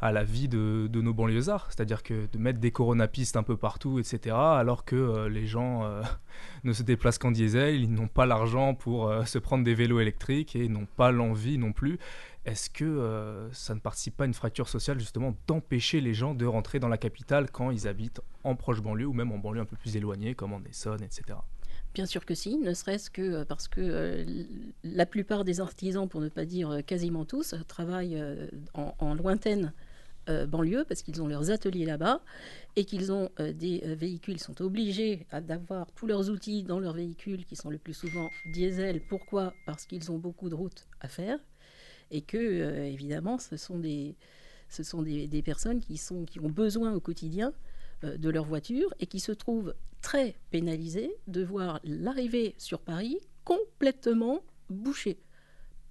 à la vie de, de nos banlieusards. C'est-à-dire que de mettre des coronapistes un peu partout, etc., alors que euh, les gens euh, ne se déplacent qu'en diesel, ils n'ont pas l'argent pour euh, se prendre des vélos électriques et n'ont pas l'envie non plus. Est-ce que ça ne participe pas à une fracture sociale justement d'empêcher les gens de rentrer dans la capitale quand ils habitent en proche banlieue ou même en banlieue un peu plus éloignée comme en Essonne, etc. Bien sûr que si, ne serait-ce que parce que la plupart des artisans, pour ne pas dire quasiment tous, travaillent en, en lointaine banlieue parce qu'ils ont leurs ateliers là-bas et qu'ils ont euh, des euh, véhicules, sont obligés d'avoir tous leurs outils dans leurs véhicules qui sont le plus souvent diesel. Pourquoi? Parce qu'ils ont beaucoup de routes à faire et que, euh, évidemment, ce sont des, ce sont des, personnes qui, sont, qui ont besoin au quotidien euh, de leur voiture et qui se trouvent très pénalisées de voir l'arrivée sur Paris complètement bouchée.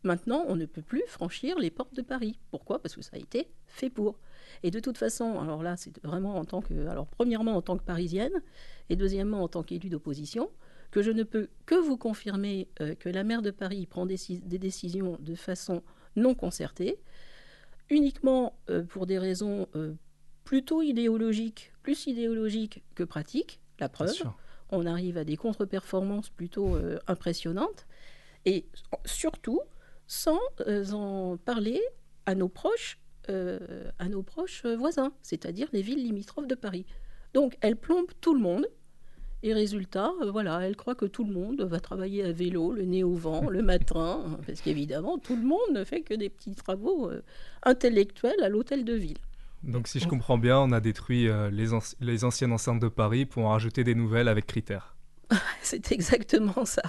Maintenant, on ne peut plus franchir les portes de Paris. Pourquoi? Parce que ça a été fait pour. Et de toute façon, alors là, c'est vraiment en tant que, alors premièrement en tant que parisienne, et deuxièmement en tant qu'élue d'opposition, que je ne peux que vous confirmer euh, que la maire de Paris prend des, des décisions de façon non concertée, uniquement euh, pour des raisons euh, plutôt idéologiques, plus idéologiques que pratiques. La preuve, on arrive à des contre-performances plutôt impressionnantes, et surtout sans euh, en parler à nos proches, euh, à nos proches euh, voisins, c'est-à-dire les villes limitrophes de Paris. Donc elle plombe tout le monde. Et résultat, voilà, elle croit que tout le monde va travailler à vélo, le nez au vent, le matin, hein, parce qu'évidemment, tout le monde ne fait que des petits travaux intellectuels à l'hôtel de ville. Donc si je comprends bien, on a détruit euh, les, anci- les anciennes enceintes de Paris pour en rajouter des nouvelles avec critères. C'est exactement ça.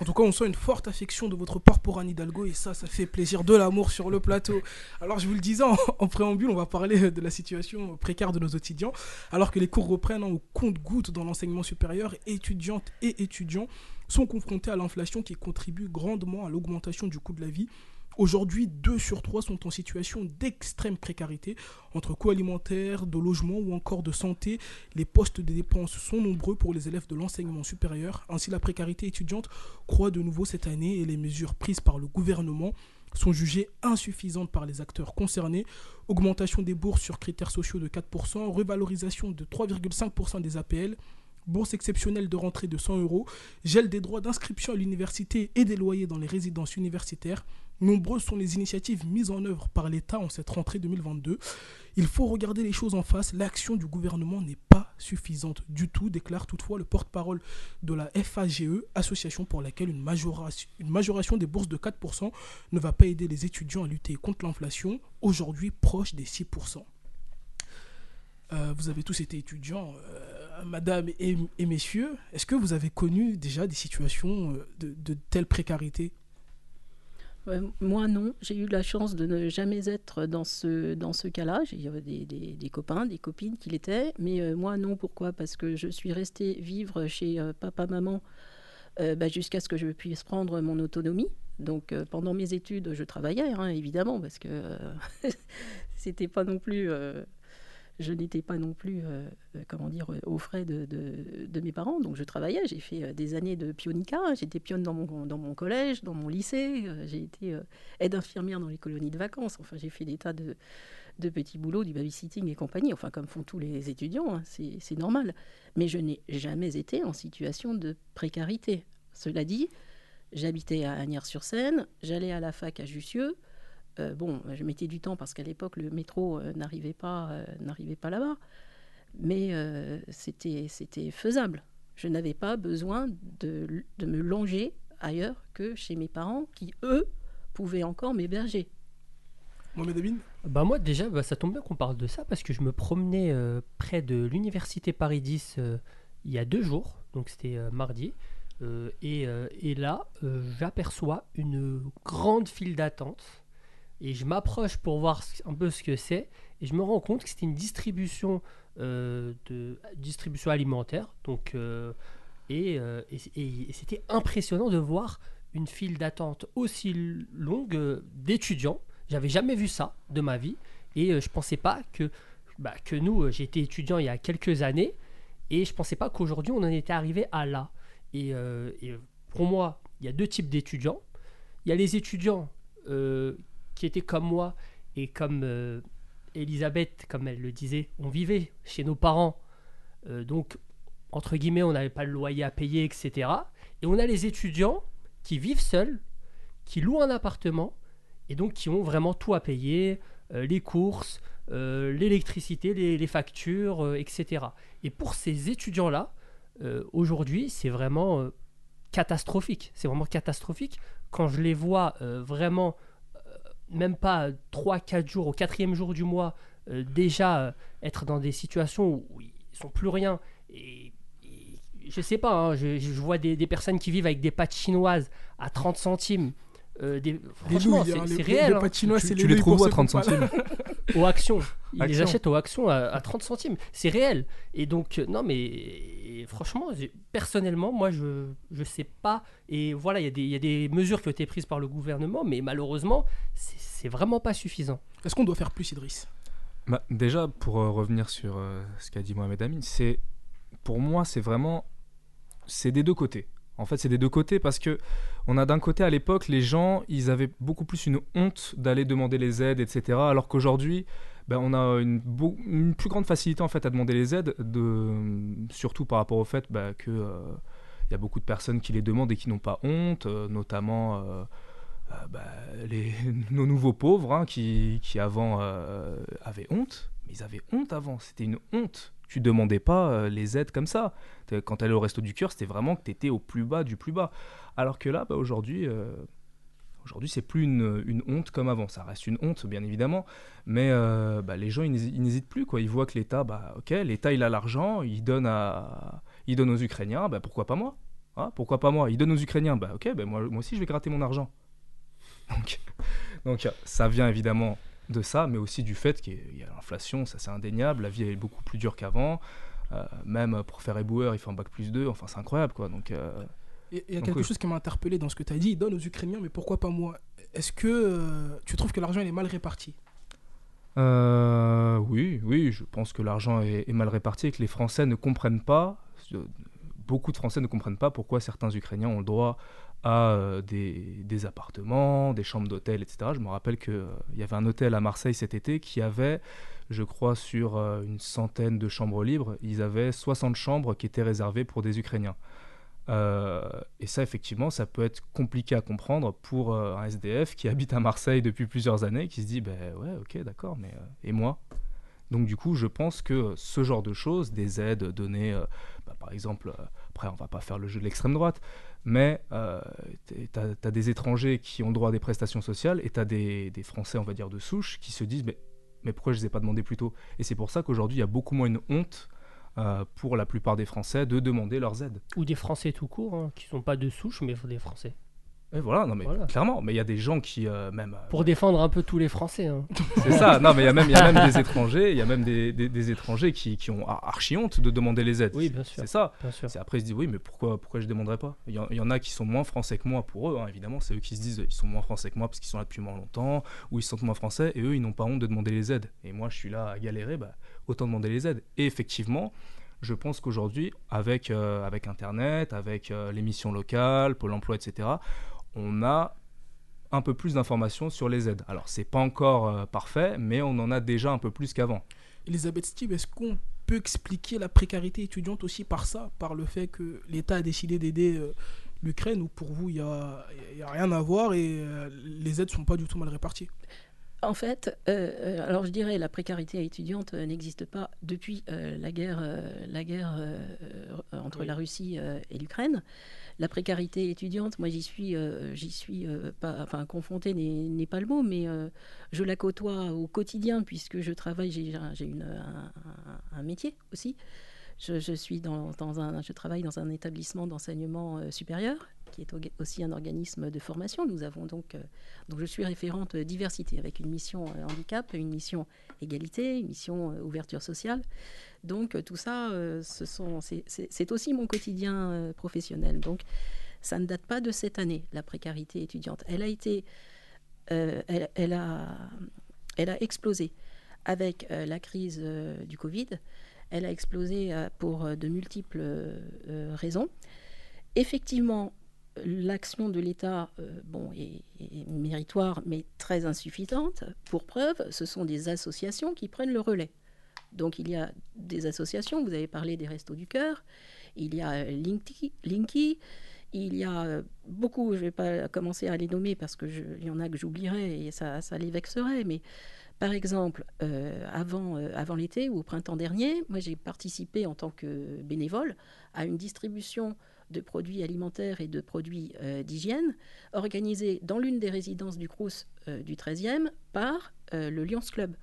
En tout cas, on sent une forte affection de votre part pour Anne Hidalgo et ça, ça fait plaisir de l'amour sur le plateau. Alors, je vous le disais en, préambule, on va parler de la situation précaire de nos étudiants. Alors que les cours reprennent au compte-gouttes dans l'enseignement supérieur, étudiantes et étudiants sont confrontés à l'inflation qui contribue grandement à l'augmentation du coût de la vie Aujourd'hui, deux sur trois sont en situation d'extrême précarité. Entre coûts alimentaires, de logement ou encore de santé, les postes de dépenses sont nombreux pour les élèves de l'enseignement supérieur. Ainsi, la précarité étudiante croît de nouveau cette année et les mesures prises par le gouvernement sont jugées insuffisantes par les acteurs concernés. Augmentation des bourses sur critères sociaux de 4%, revalorisation de 3,5% des APL, bourse exceptionnelle de rentrée de 100 euros, gel des droits d'inscription à l'université et des loyers dans les résidences universitaires, Nombreuses sont les initiatives mises en œuvre par l'État en cette rentrée 2022. Il faut regarder les choses en face. L'action du gouvernement n'est pas suffisante du tout, déclare toutefois le porte-parole de la FAGE, association pour laquelle une majoration, des bourses de 4% ne va pas aider les étudiants à lutter contre l'inflation, aujourd'hui proche des 6%. Euh, vous avez tous été étudiants, euh, madame et, messieurs. Est-ce que vous avez connu déjà des situations euh, de telle précarité moi, non. J'ai eu la chance de ne jamais être dans ce, dans ce cas-là. J'ai des, des, des, copains, des copines qui l'étaient. Mais euh, moi, non. Pourquoi? Parce que je suis restée vivre chez euh, papa, maman euh, bah, jusqu'à ce que je puisse prendre mon autonomie. Donc, pendant mes études, je travaillais, hein, évidemment, parce que c'était pas non plus je n'étais pas non plus, euh, euh, comment dire, aux frais de, mes parents. Donc je travaillais, j'ai fait euh, des années de pionica. J'étais pionne dans mon, dans mon collège, dans mon lycée. J'ai été aide infirmière dans les colonies de vacances. Enfin, j'ai fait des tas de, de petits boulots, du babysitting et compagnie. Enfin, comme font tous les étudiants, hein, c'est normal. Mais je n'ai jamais été en situation de précarité. Cela dit, j'habitais à Agnières-sur-Seine, j'allais à la fac à Jussieu. Euh, bon, je mettais du temps parce qu'à l'époque, le métro euh, n'arrivait pas, euh, n'arrivait pas là-bas. Mais c'était, c'était faisable. Je n'avais pas besoin de, de, me longer ailleurs que chez mes parents qui, eux, pouvaient encore m'héberger. Mohamed bah Moi, déjà, bah, ça tombe bien qu'on parle de ça parce que je me promenais près de l'université Paris 10 il y a deux jours, donc c'était mardi. Et, et, là, j'aperçois une grande file d'attente et je m'approche pour voir un peu ce que c'est et je me rends compte que c'était une distribution euh, de distribution alimentaire donc euh, euh, et, c'était impressionnant de voir une file d'attente aussi longue d'étudiants. J'avais jamais vu ça de ma vie et je pensais pas que bah, que nous j'étais étudiant il y a quelques années et je pensais pas qu'aujourd'hui on en était arrivé à là. Et pour moi il y a deux types d'étudiants. Il y a les étudiants qui étaient comme moi et comme euh, Elisabeth, comme elle le disait, on vivait chez nos parents. Euh, donc, entre guillemets, on n'avait pas le loyer à payer, etc. Et on a les étudiants qui vivent seuls, qui louent un appartement et donc qui ont vraiment tout à payer, euh, les courses, l'électricité, les, les, factures, etc. Et pour ces étudiants-là, aujourd'hui, c'est vraiment catastrophique. C'est vraiment catastrophique quand je les vois vraiment même pas 3-4 jours, au quatrième jour du mois, euh, déjà euh, être dans des situations où ils sont plus rien. Et, je sais pas, hein, je, vois des, personnes qui vivent avec des pâtes chinoises à 30 centimes. Euh, des, franchement, c'est réel. Les hein. pâtes chinoises, tu, tu les trouves où à 30 centimes Aux actions. Ils les achètent aux actions à, 30 centimes. C'est réel. Et donc, non, mais franchement, personnellement, moi, je ne sais pas. Et voilà, il y, y, a des mesures qui ont été prises par le gouvernement, mais malheureusement, c'est c'est vraiment pas suffisant. Est-ce qu'on doit faire plus, Idriss? Bah, Déjà, pour euh, revenir sur euh, ce qu'a dit Mohamed Amin, c'est pour moi, c'est vraiment c'est des deux côtés. En fait, c'est des deux côtés parce que on a d'un côté à l'époque les gens, ils avaient beaucoup plus une honte d'aller demander les aides, etc. Alors qu'aujourd'hui, ben, on a une, plus grande facilité en fait à demander les aides, de, surtout par rapport au fait bah, que euh, il y a beaucoup de personnes qui les demandent et qui n'ont pas honte, notamment euh, les, nos nouveaux pauvres hein, qui, avant euh, avaient honte. Mais ils avaient honte avant, c'était une honte. Tu demandais pas euh, les aides comme ça. Quand tu allais au resto du cœur, c'était vraiment que tu étais au plus bas du plus bas. Alors que là, bah, aujourd'hui, Aujourd'hui, c'est plus une, honte comme avant. Ça reste une honte, bien évidemment, mais bah, les gens, ils n'hésitent plus. Ils voient que l'État, bah, ok, l'État, il a l'argent, il donne à, il donne aux Ukrainiens, bah, pourquoi pas moi Ah, pourquoi pas moi? Ils donnent aux Ukrainiens. Ok, moi, aussi je vais gratter mon argent. Donc, ça vient évidemment de ça, mais aussi du fait qu'il y a l'inflation, ça c'est indéniable, la vie est beaucoup plus dure qu'avant. Euh, même pour faire éboueur, il faut un bac plus 2, enfin c'est incroyable. Donc, euh, Il y a quelque oui. chose qui m'a interpellé dans ce que tu as dit. Ils donnent aux Ukrainiens, mais pourquoi pas moi? Est-ce que euh, tu trouves que l'argent il est mal réparti? Euh, oui, oui, je pense que l'argent est, est mal réparti et que les Français ne comprennent pas, euh, beaucoup de Français ne comprennent pas pourquoi certains Ukrainiens ont le droit à euh, des, des appartements, des chambres d'hôtel, etc. Je me rappelle qu'il y avait un hôtel à Marseille cet été qui avait, je crois, sur une centaine de chambres libres, ils avaient 60 chambres qui étaient réservées pour des Ukrainiens. Euh, et ça, effectivement, ça peut être compliqué à comprendre pour euh, un SDF qui habite à Marseille depuis plusieurs années, qui se dit, ben ouais, ok, d'accord, mais euh, et moi? Donc du coup, je pense que ce genre de choses, des aides données, bah, par exemple, après, on va pas faire le jeu de l'extrême droite, mais tu as, des étrangers qui ont droit à des prestations sociales et tu as des, Français, on va dire, de souche, qui se disent, mais, mais pourquoi je ne les ai pas demandés plus tôt? Et c'est pour ça qu'aujourd'hui, il y a beaucoup moins une honte euh, pour la plupart des Français de demander leurs aides. Ou des Français tout court, hein, qui sont pas de souche, mais des Français. Et voilà, non mais Voilà. clairement, mais il y a des gens qui euh, même euh, Pour défendre un peu tous les Français. hein. c'est ça, non mais il y a même il y a même des étrangers, il y a même des, des- des étrangers qui, qui ont ar- archi honte de demander les aides. Oui, bien sûr. C'est ça. Bien sûr. C'est après ils se disent oui mais pourquoi pourquoi je demanderais pas? Il y, en, il y en a qui sont moins français que moi pour eux hein, évidemment c'est eux qui se disent ils sont moins français que moi parce qu'ils sont là depuis moins longtemps ou ils sentent moins français et eux ils n'ont pas honte de demander les aides et moi je suis là à galérer bah, autant demander les aides. Et effectivement je pense qu'aujourd'hui avec euh, avec internet avec euh, les missions locales Pôle Emploi etc on a un peu plus d'informations sur les aides. Alors c'est pas encore euh, parfait mais on en a déjà un peu plus qu'avant. Elisabeth Steve, est-ce qu'on peut expliquer la précarité étudiante aussi par ça, par le fait que l'État a décidé d'aider euh, l'Ukraine, ou pour vous, il n'y y a rien à voir et les aides sont pas du tout mal réparties? En fait, euh, euh, alors je dirais la précarité étudiante euh, n'existe pas depuis euh, la guerre, euh, la guerre entre Oui. la Russie et l'Ukraine. La précarité étudiante, moi j'y suis, j'y suis pas, enfin confrontée n'est pas le mot, mais je la côtoie au quotidien puisque je travaille, j'ai un, un- métier aussi. Je, je suis dans, dans un, je travaille dans un établissement d'enseignement supérieur qui est au- aussi un organisme de formation. Nous avons donc euh, donc je suis référente diversité avec une mission euh, handicap, une mission égalité, une mission euh, ouverture sociale. Donc tout ça, c'est- aussi mon quotidien professionnel. Donc ça ne date pas de cette année, la précarité étudiante. Elle a été, elle, a, elle a explosé avec la crise du Covid. Elle a explosé pour de multiples raisons. Effectivement, l'action de l'État euh, bon, est, méritoire, mais très insuffisante. Pour preuve, ce sont des associations qui prennent le relais. Donc il y a des associations, vous avez parlé des Restos du Cœur, il y a Linky, Linky, il y a beaucoup, je ne vais pas commencer à les nommer parce qu'il y en a que j'oublierai et ça, ça les vexerait, mais par exemple, euh, avant, euh, avant l'été ou au printemps dernier, moi j'ai participé en tant que bénévole à une distribution de produits alimentaires et de produits euh, d'hygiène organisée dans l'une des résidences du Crous euh, du 13e par euh, le Lions Club.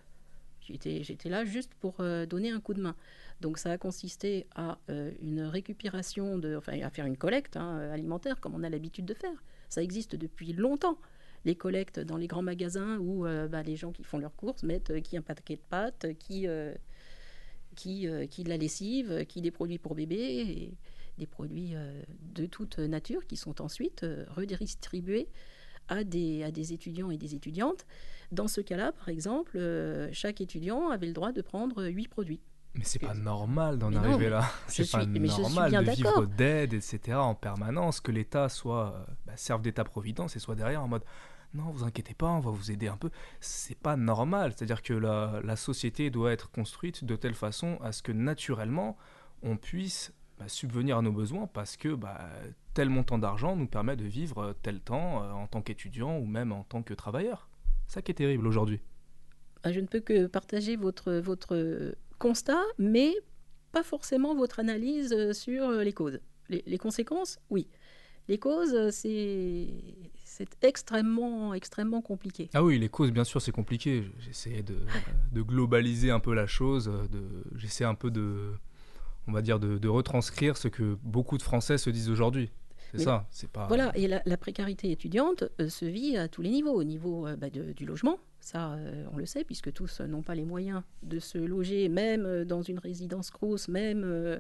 J'étais, là juste pour donner un coup de main. Donc ça a consisté à une récupération, de, enfin à faire une collecte hein, alimentaire comme on a l'habitude de faire. Ça existe depuis longtemps. Les collectes dans les grands magasins où bah, les gens qui font leurs courses mettent qui un paquet de pâtes, qui, qui, qui de la lessive, qui des produits pour bébé, des produits euh, de toute nature qui sont ensuite euh, redistribués à des, à des étudiants et des étudiantes. Dans ce cas-là, par exemple, euh, chaque étudiant avait le droit de prendre huit produits. Mais c'est pas normal d'en non, arriver mais là. C'est pas suis- normal de vivre d'aide, etc. en permanence, que l'État soit bah, serve d'État-providence et soit derrière en mode non, vous inquiétez pas, on va vous aider un peu. C'est pas normal. C'est-à-dire que la, la société doit être construite de telle façon à ce que naturellement on puisse bah, subvenir à nos besoins parce que bah, tel montant d'argent nous permet de vivre euh, tel temps euh, en tant qu'étudiant ou même en tant que travailleur. Ça qui est terrible aujourd'hui. Ah, Je ne peux que partager votre, votre constat, mais pas forcément votre analyse euh, sur les causes. Les, les conséquences, oui. Les causes, c'est extrêmement, extrêmement compliqué. Ah oui, les causes, bien sûr, c'est compliqué. J'essaie de, de globaliser un peu la chose. De, J'essaie un peu de, on va dire, de, de retranscrire ce que beaucoup de Français se disent aujourd'hui. C'est ça, c'est pas. Voilà, et la, la précarité étudiante euh, se vit à tous les niveaux. Au niveau euh, bah, de- du logement, ça, euh, on le sait, puisque tous n'ont pas les moyens de se loger, même dans une résidence Crous, même,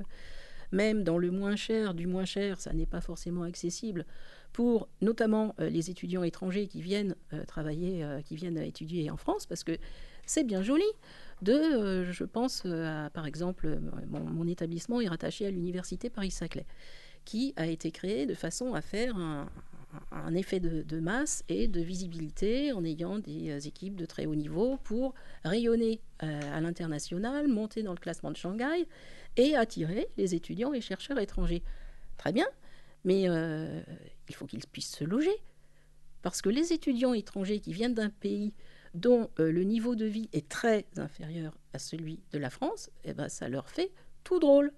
même dans le moins cher du moins cher, ça n'est pas forcément accessible pour notamment les étudiants étrangers qui viennent travailler, qui viennent étudier en France, parce que c'est bien joli de, euh, je pense, euh, à, par exemple, euh, mon, établissement est rattaché à l'université Paris-Saclay qui a été créé de façon à faire un, effet de, masse et de visibilité en ayant des équipes de très haut niveau pour rayonner à l'international, monter dans le classement de Shanghai et attirer les étudiants et chercheurs étrangers. Très bien, mais il faut qu'ils puissent se loger. Parce que les étudiants étrangers qui viennent d'un pays dont euh, le niveau de vie est très inférieur à celui de la France, eh ben, ça leur fait tout drôle,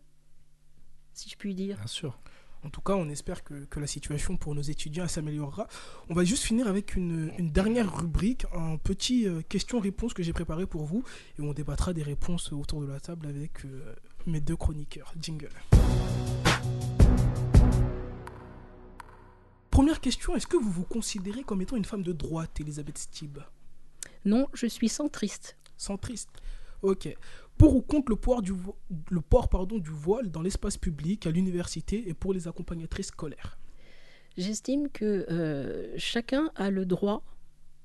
si je puis dire. Bien sûr. En tout cas, on espère que, la situation pour nos étudiants s'améliorera. On va juste finir avec une, une dernière rubrique, un petit euh, question-réponse que j'ai préparé pour vous. Et on débattra des réponses autour de la table avec euh, mes deux chroniqueurs. Jingle. Première question, est-ce que vous vous considérez comme étant une femme de droite, Elisabeth Stib Non, je suis centriste. Centriste. Ok. Pour ou contre le port du, vo- le port, pardon, du voile dans l'espace public, à l'université et pour les accompagnatrices scolaires? J'estime que euh, chacun a le droit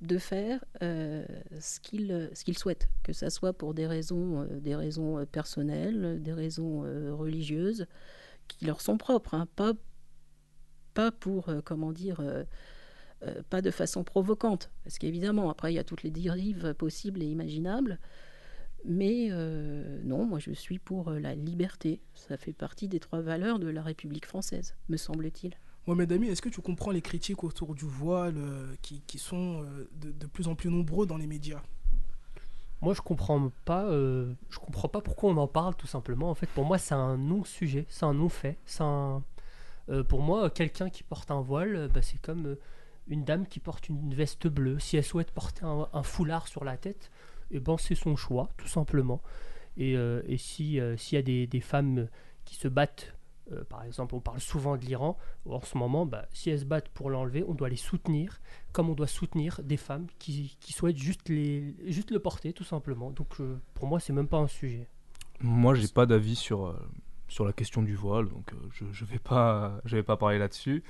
de faire euh, ce qu'il ce qu'il souhaite, que ça soit pour des raisons, euh, des raisons personnelles, des raisons euh, religieuses, qui leur sont propres, hein, pas, pas pour, comment dire, euh, pas de façon provocante, parce qu'évidemment, après, il y a toutes les dérives possibles et imaginables, mais euh, non, moi je suis pour euh, la liberté, ça fait partie des trois valeurs de la République française, me semble-t-il. Mohamed Ami, est-ce que tu comprends les critiques autour du voile euh, qui, qui sont euh, de, de plus en plus nombreux dans les médias? Moi, je comprends pas. euh, je comprends pas pourquoi on en parle, tout simplement. En fait, pour moi, c'est un non-sujet, c'est un non-fait. C'est un. euh, pour moi, quelqu'un qui porte un voile, bah, c'est comme euh, une dame qui porte une veste bleue. Si elle souhaite porter un, foulard sur la tête, et ben c'est son choix, tout simplement. Et, euh, si euh, s'il y a des, femmes qui se battent, euh, par exemple, on parle souvent de l'Iran. En ce moment, bah, si elles se battent pour l'enlever, on doit les soutenir, comme on doit soutenir des femmes qui, souhaitent juste, le porter, tout simplement. Donc pour moi, c'est même pas un sujet. Moi, j'ai pas d'avis sur, sur la question du voile, donc je, je vais pas, je vais pas parler là-dessus.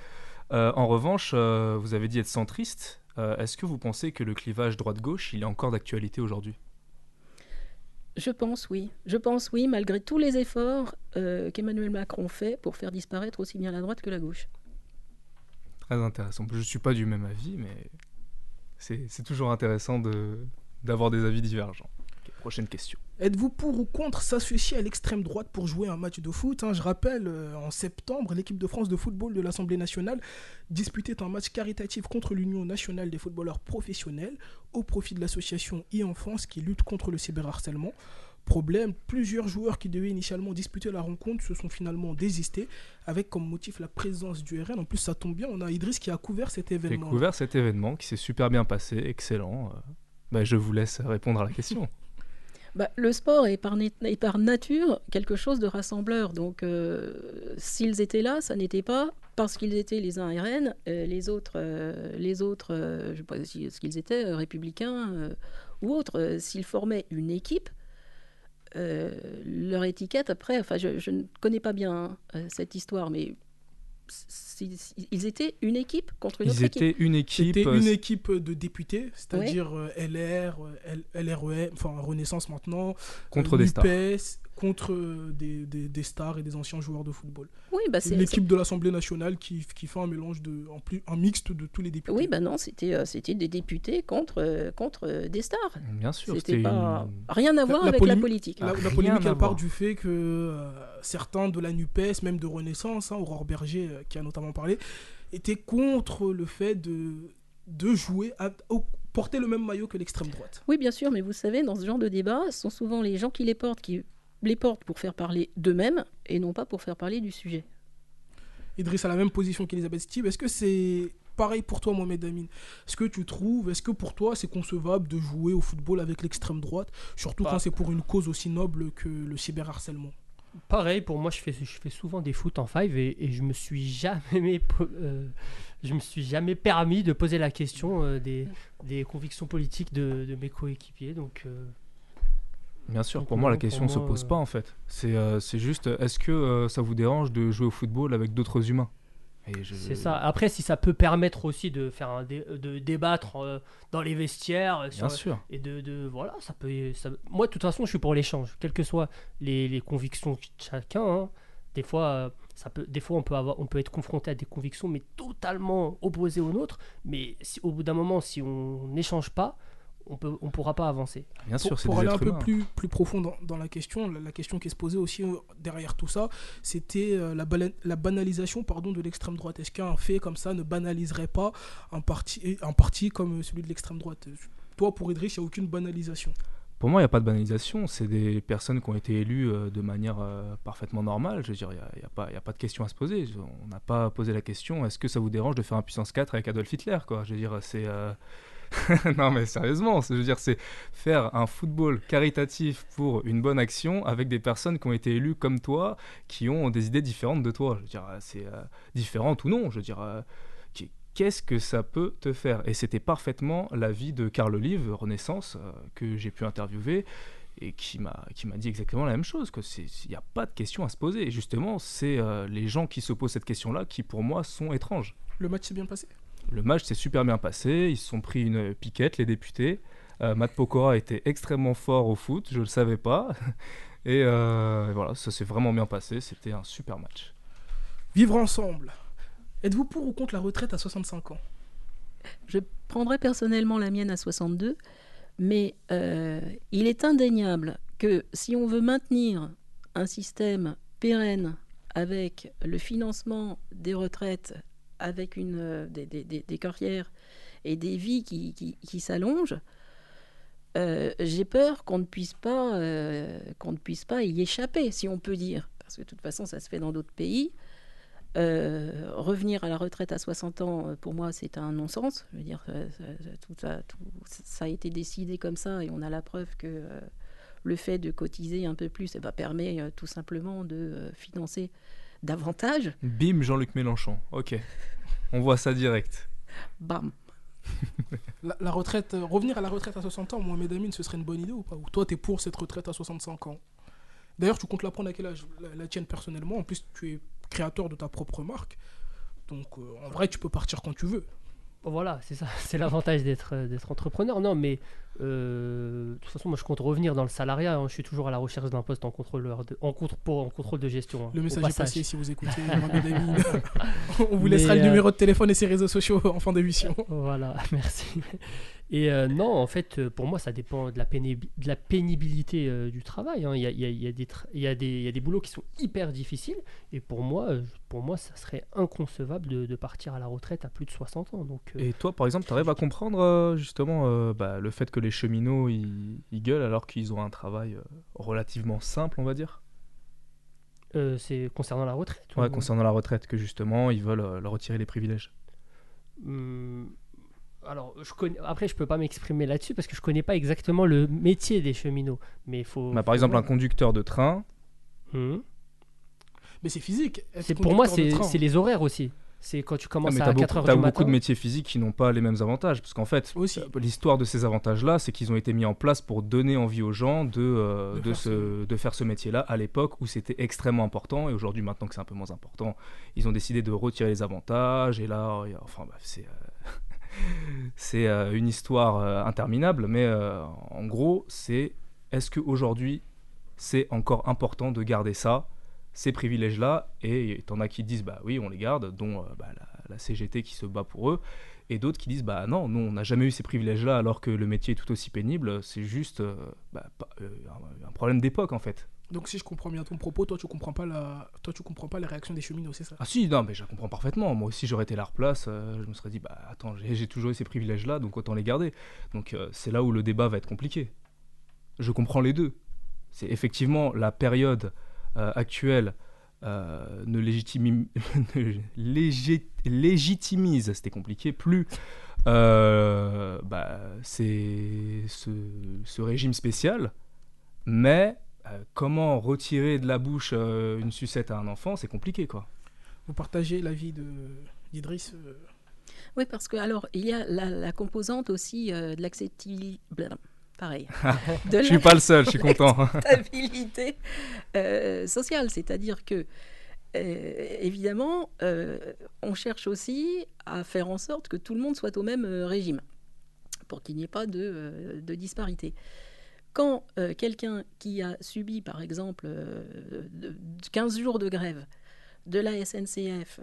Euh, en revanche, euh, vous avez dit être centriste. Euh, Est-ce que vous pensez que le clivage droite-gauche, il est encore d'actualité aujourd'hui? Je pense oui. Je pense oui, malgré tous les efforts euh, qu'Emmanuel Macron fait pour faire disparaître aussi bien la droite que la gauche. Très intéressant. Je suis pas du même avis, mais c'est toujours intéressant de d'avoir des avis divergents. Prochaine question. Êtes-vous pour ou contre s'associer à l'extrême droite pour jouer un match de foot hein? Je rappelle, euh, en septembre, l'équipe de France de football de l'Assemblée nationale disputait un match caritatif contre l'Union nationale des footballeurs professionnels au profit de l'association e-enfance qui lutte contre le cyberharcèlement. Problème, plusieurs joueurs qui devaient initialement disputer la rencontre se sont finalement désistés avec comme motif la présence du RN. En plus, ça tombe bien, on a Idriss qui a couvert cet événement. couvert cet événement qui s'est super bien passé, excellent. Euh, bah, je vous laisse répondre à la question. Bah, le sport est par, nature quelque chose de rassembleur. Donc, euh, s'ils étaient là, ça n'était pas parce qu'ils étaient les uns RN, euh, les autres, euh, les autres je ne sais pas si, ce qu'ils étaient, républicains ou autres. S'ils formaient une équipe, leur étiquette, après, enfin, je, je ne connais pas bien cette histoire, mais ils étaient une équipe contre une Ils autre équipe. étaient une équipe. C'était euh, une équipe de députés, c'est-à-dire euh, LR, euh, LREM, enfin Renaissance maintenant, contre euh, des stars. NUPES, contre euh, des, des- des stars et des anciens joueurs de football. Oui, bah, c'est L'équipe de l'Assemblée nationale qui, qui fait un mélange de, en plus, un mixte de tous les députés. Oui, ben non, c'était euh, c'était des députés contre, euh, contre euh, des stars. Bien sûr, C'était pas une- rien à voir la avec la politique. La, la polémique, elle part du fait que euh, certains de la NUPES, même de Renaissance, hein, Aurore Berger, euh, qui a notamment parlé, étaient contre le fait de, de jouer, à, au- porter le même maillot que l'extrême droite. Oui, bien sûr, mais vous savez, dans ce genre de débat, ce sont souvent les gens qui les portent qui les portent pour faire parler d'eux-mêmes et non pas pour faire parler du sujet. Idriss a la même position qu'Elisabeth Steve. Est-ce que c'est pareil pour toi, Mohamed Amin Est-ce que tu trouves, est-ce que pour toi c'est concevable de jouer au football avec l'extrême droite, surtout Bah. quand c'est pour une cause aussi noble que le cyberharcèlement Pareil, pour moi, je fais, je fais souvent des foot en five et, et je me suis jamais, euh, je me suis jamais permis de poser la question euh, des, des convictions politiques de, de mes coéquipiers. Donc, euh, Bien sûr, Donc pour moi, la question ne se pose pas en fait. C'est c'est juste, est-ce que ça vous dérange de jouer au football avec d'autres humains? Je- c'est ça. Après, si ça peut permettre aussi de faire un dé- de débattre euh, dans les vestiaires euh, sur- Bien sûr. et de, de- voilà, ça peut. ça- moi, de toute façon, je suis pour l'échange, quelles que soient les, les convictions de chacun. hein. Des fois, euh, ça peut, des fois, on peut avoir, on peut être confronté à des convictions mais totalement opposées aux nôtres. Mais si, au bout d'un moment, si on n'échange pas, on on pourra pas avancer. Bien sûr, Pour, c'est pour aller un peu humains. plus, plus profond dans, dans la question, la, la question qui se posait aussi euh, derrière tout ça, c'était euh, la, banalisation pardon, de l'extrême droite. Est-ce qu'un fait comme ça ne banaliserait pas un parti, un parti comme celui de l'extrême droite? Toi, pour Idriss, il n'y a aucune banalisation. Pour moi, il n'y a pas de banalisation. C'est des personnes qui ont été élues euh, de manière euh, parfaitement normale. Je veux dire, il n'y a, y a pas- y a pas de question à se poser. On n'a pas posé la question est-ce que ça vous dérange de faire un puissance 4 avec Adolf Hitler quoi? Je veux dire, c'est. euh, non, mais sérieusement, je veux dire, c'est faire un football caritatif pour une bonne action avec des personnes qui ont été élues comme toi, qui ont des idées différentes de toi. Je veux dire, c'est euh, différentes ou non. Je veux dire. euh, Qu'est-ce que ça peut te faire? Et c'était parfaitement l'avis de Carl Olive, Renaissance, euh, que j'ai pu interviewer et qui m'a dit exactement la même chose que il n'y a pas de question à se poser et justement c'est les gens qui se posent cette question là qui pour moi sont étranges Le match s'est bien passé? Le match s'est super bien passé ils se sont pris une piquette les députés. Euh, Matt Pokora était extrêmement fort au foot je le savais pas. Et euh, voilà ça s'est vraiment bien passé c'était un super match. Vivre ensemble. Êtes-vous pour ou contre la retraite à 65 ans? Je prendrais personnellement la mienne à 62, mais euh, il est indéniable que si on veut maintenir un système pérenne avec le financement des retraites, avec une, euh, des, des- des- des carrières et des vies qui, qui- qui s'allongent, euh, j'ai peur qu'on ne puisse pas euh, qu'on ne puisse pas y échapper, si on peut dire, parce que de toute façon ça se fait dans d'autres pays. Revenir à la retraite à 60 ans, pour moi, c'est un non-sens. Je veux dire, tout ça, tout- ça a été décidé comme ça et on a la preuve que le fait de cotiser un peu plus eh ben, permet tout simplement de financer davantage. bim Jean-Luc Mélenchon ok on voit ça direct Bam. la, la retraite, euh, Revenir à la retraite à 60 ans, Mohamed Amin, ce serait une bonne idée ou pas? Ou toi, tu es pour cette retraite à 65 ans? D'ailleurs, tu comptes la prendre à quel âge? La, la tienne personnellement. En plus, tu es créateur de ta propre marque. Donc, euh, en vrai, tu peux partir quand tu veux. Voilà, c'est ça, c'est l'avantage d'être euh, d'être entrepreneur. Non, mais euh, de toute façon, moi, je compte revenir dans le salariat. hein. Je suis toujours à la recherche d'un poste en contrôleur, de, en, contre, pour- en contrôle de gestion. hein, Le au message est passage. passé si vous écoutez. On vous Mais, laissera le euh, numéro de téléphone et ses réseaux sociaux en fin d'émission. Voilà, merci. Et euh, non, en fait, euh, pour moi, ça dépend de la, pénib- de la pénibilité euh, du travail. hein. Il y, a, il y a- il y a des tra- il y a des- il y a des boulots qui sont hyper difficiles. Et pour moi, pour moi ça serait inconcevable de, de partir à la retraite à plus de 60 ans. Donc, euh, Et toi, par exemple, tu arrives à comprendre justement bah, le fait que les cheminots ils, ils gueulent alors qu'ils ont un travail relativement simple, on va dire? C'est concernant la retraite. Ouais, ou- concernant la retraite, que justement ils veulent leur retirer les privilèges. Hum, alors, je connais, après, je peux pas m'exprimer là-dessus parce que je connais pas exactement le métier des cheminots. Mais il faut. Bah, par exemple, un conducteur de train, Hum. Mais c'est physique. C'est pour moi, c'est les horaires aussi. C'est quand tu ah, commences mais à t'as 4 beaucoup, heures t'as du beaucoup matin. de métiers physiques qui n'ont pas les mêmes avantages. Parce qu'en fait, Aussi. euh, l'histoire de ces avantages-là, c'est qu'ils ont été mis en place pour donner envie aux gens de, euh, De de, faire se- de faire ce métier-là à l'époque où c'était extrêmement important. Et aujourd'hui, maintenant que c'est un peu moins important, ils ont décidé de retirer les avantages. Et là, il y a- enfin, c'est. euh, c'est euh, une histoire euh, interminable, mais euh, en gros, c'est est-ce qu'aujourd'hui, c'est encore important de garder ça, ces privilèges-là? Et t'en as qui disent, bah oui, on les garde, dont bah, la, CGT qui se bat pour eux, et d'autres qui disent, bah non, nous, on n'a jamais eu ces privilèges-là alors que le métier est tout aussi pénible, c'est juste bah, un problème d'époque en fait. Donc, si je comprends bien ton propos, toi, tu comprends pas la, toi, tu comprends pas la réaction des cheminots, c'est ça? Ah si, non, mais je la comprends parfaitement. Moi aussi, j'aurais été à leur place, euh, je me serais dit, bah attends, j'ai toujours eu ces privilèges-là, donc autant les garder. Donc euh, c'est là où le débat va être compliqué. Je comprends les deux. C'est effectivement la période euh, actuelle ne, ne légit- légitimise, c'était compliqué, plus bah, c'est ce, ce régime spécial, mais euh, comment retirer de la bouche euh, une sucette à un enfant, c'est compliqué, quoi. Vous partagez l'avis de d'Idriss euh, Oui, parce que alors il y a la, la composante aussi euh, de l'acceptabilité. Pareil. De Je suis pas le seul, je suis content. l'acceptabilité euh, sociale, c'est-à-dire que euh, évidemment, euh, on cherche aussi à faire en sorte que tout le monde soit au même euh, régime, pour qu'il n'y ait pas de, de disparité. Quand euh, quelqu'un qui a subi, par exemple, euh, de- de 15 jours de grève de la SNCF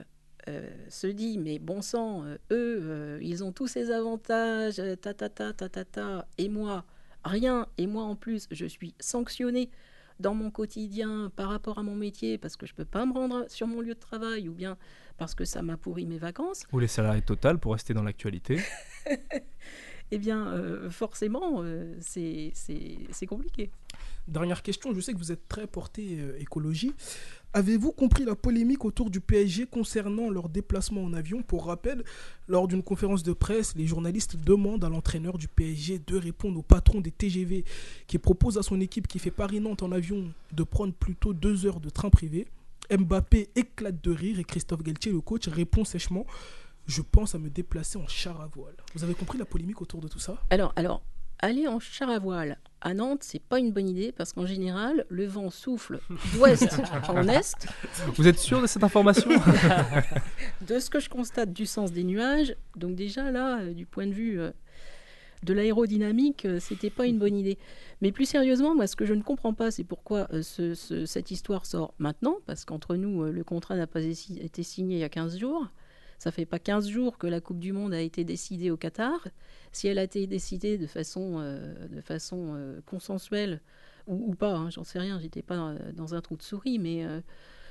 euh, se dit, mais bon sang, euh, eux, euh, ils ont tous ces avantages, euh, ta ta ta ta ta ta, et moi, rien, et moi en plus, je suis sanctionné dans mon quotidien par rapport à mon métier parce que je peux pas me rendre sur mon lieu de travail ou bien parce que ça m'a pourri mes vacances, Ou les salariés total pour rester dans l'actualité. eh bien, euh, forcément, euh, c'est compliqué. Dernière question, je sais que vous êtes très porté euh, écologie. Avez-vous compris la polémique autour du PSG concernant leur déplacement en avion? Pour rappel, lors d'une conférence de presse, les journalistes demandent à l'entraîneur du PSG de répondre au patron des TGV qui propose à son équipe qui fait Paris-Nantes en avion de prendre plutôt deux heures de train privé. Mbappé éclate de rire et Christophe Galtier, le coach, répond sèchement Je pense à me déplacer en char à voile. Vous avez compris la polémique autour de tout ça? Alors, alors, aller en char à voile à Nantes, c'est pas une bonne idée parce qu'en général, le vent souffle d'ouest en est. Vous êtes sûr de cette information? De ce que je constate du sens des nuages, donc déjà là, euh, du point de vue euh, de l'aérodynamique, euh, c'était pas une bonne idée. Mais plus sérieusement, moi, ce que je ne comprends pas, c'est pourquoi ce- ce- cette histoire sort maintenant, parce qu'entre nous, le contrat n'a pas été signé il y a 15 jours. Ça fait pas 15 jours que la Coupe du Monde a été décidée au Qatar. Si elle a été décidée de façon, euh, de façon euh, consensuelle, ou, ou pas, hein, j'en sais rien, j'étais pas euh, dans un trou de souris, mais euh,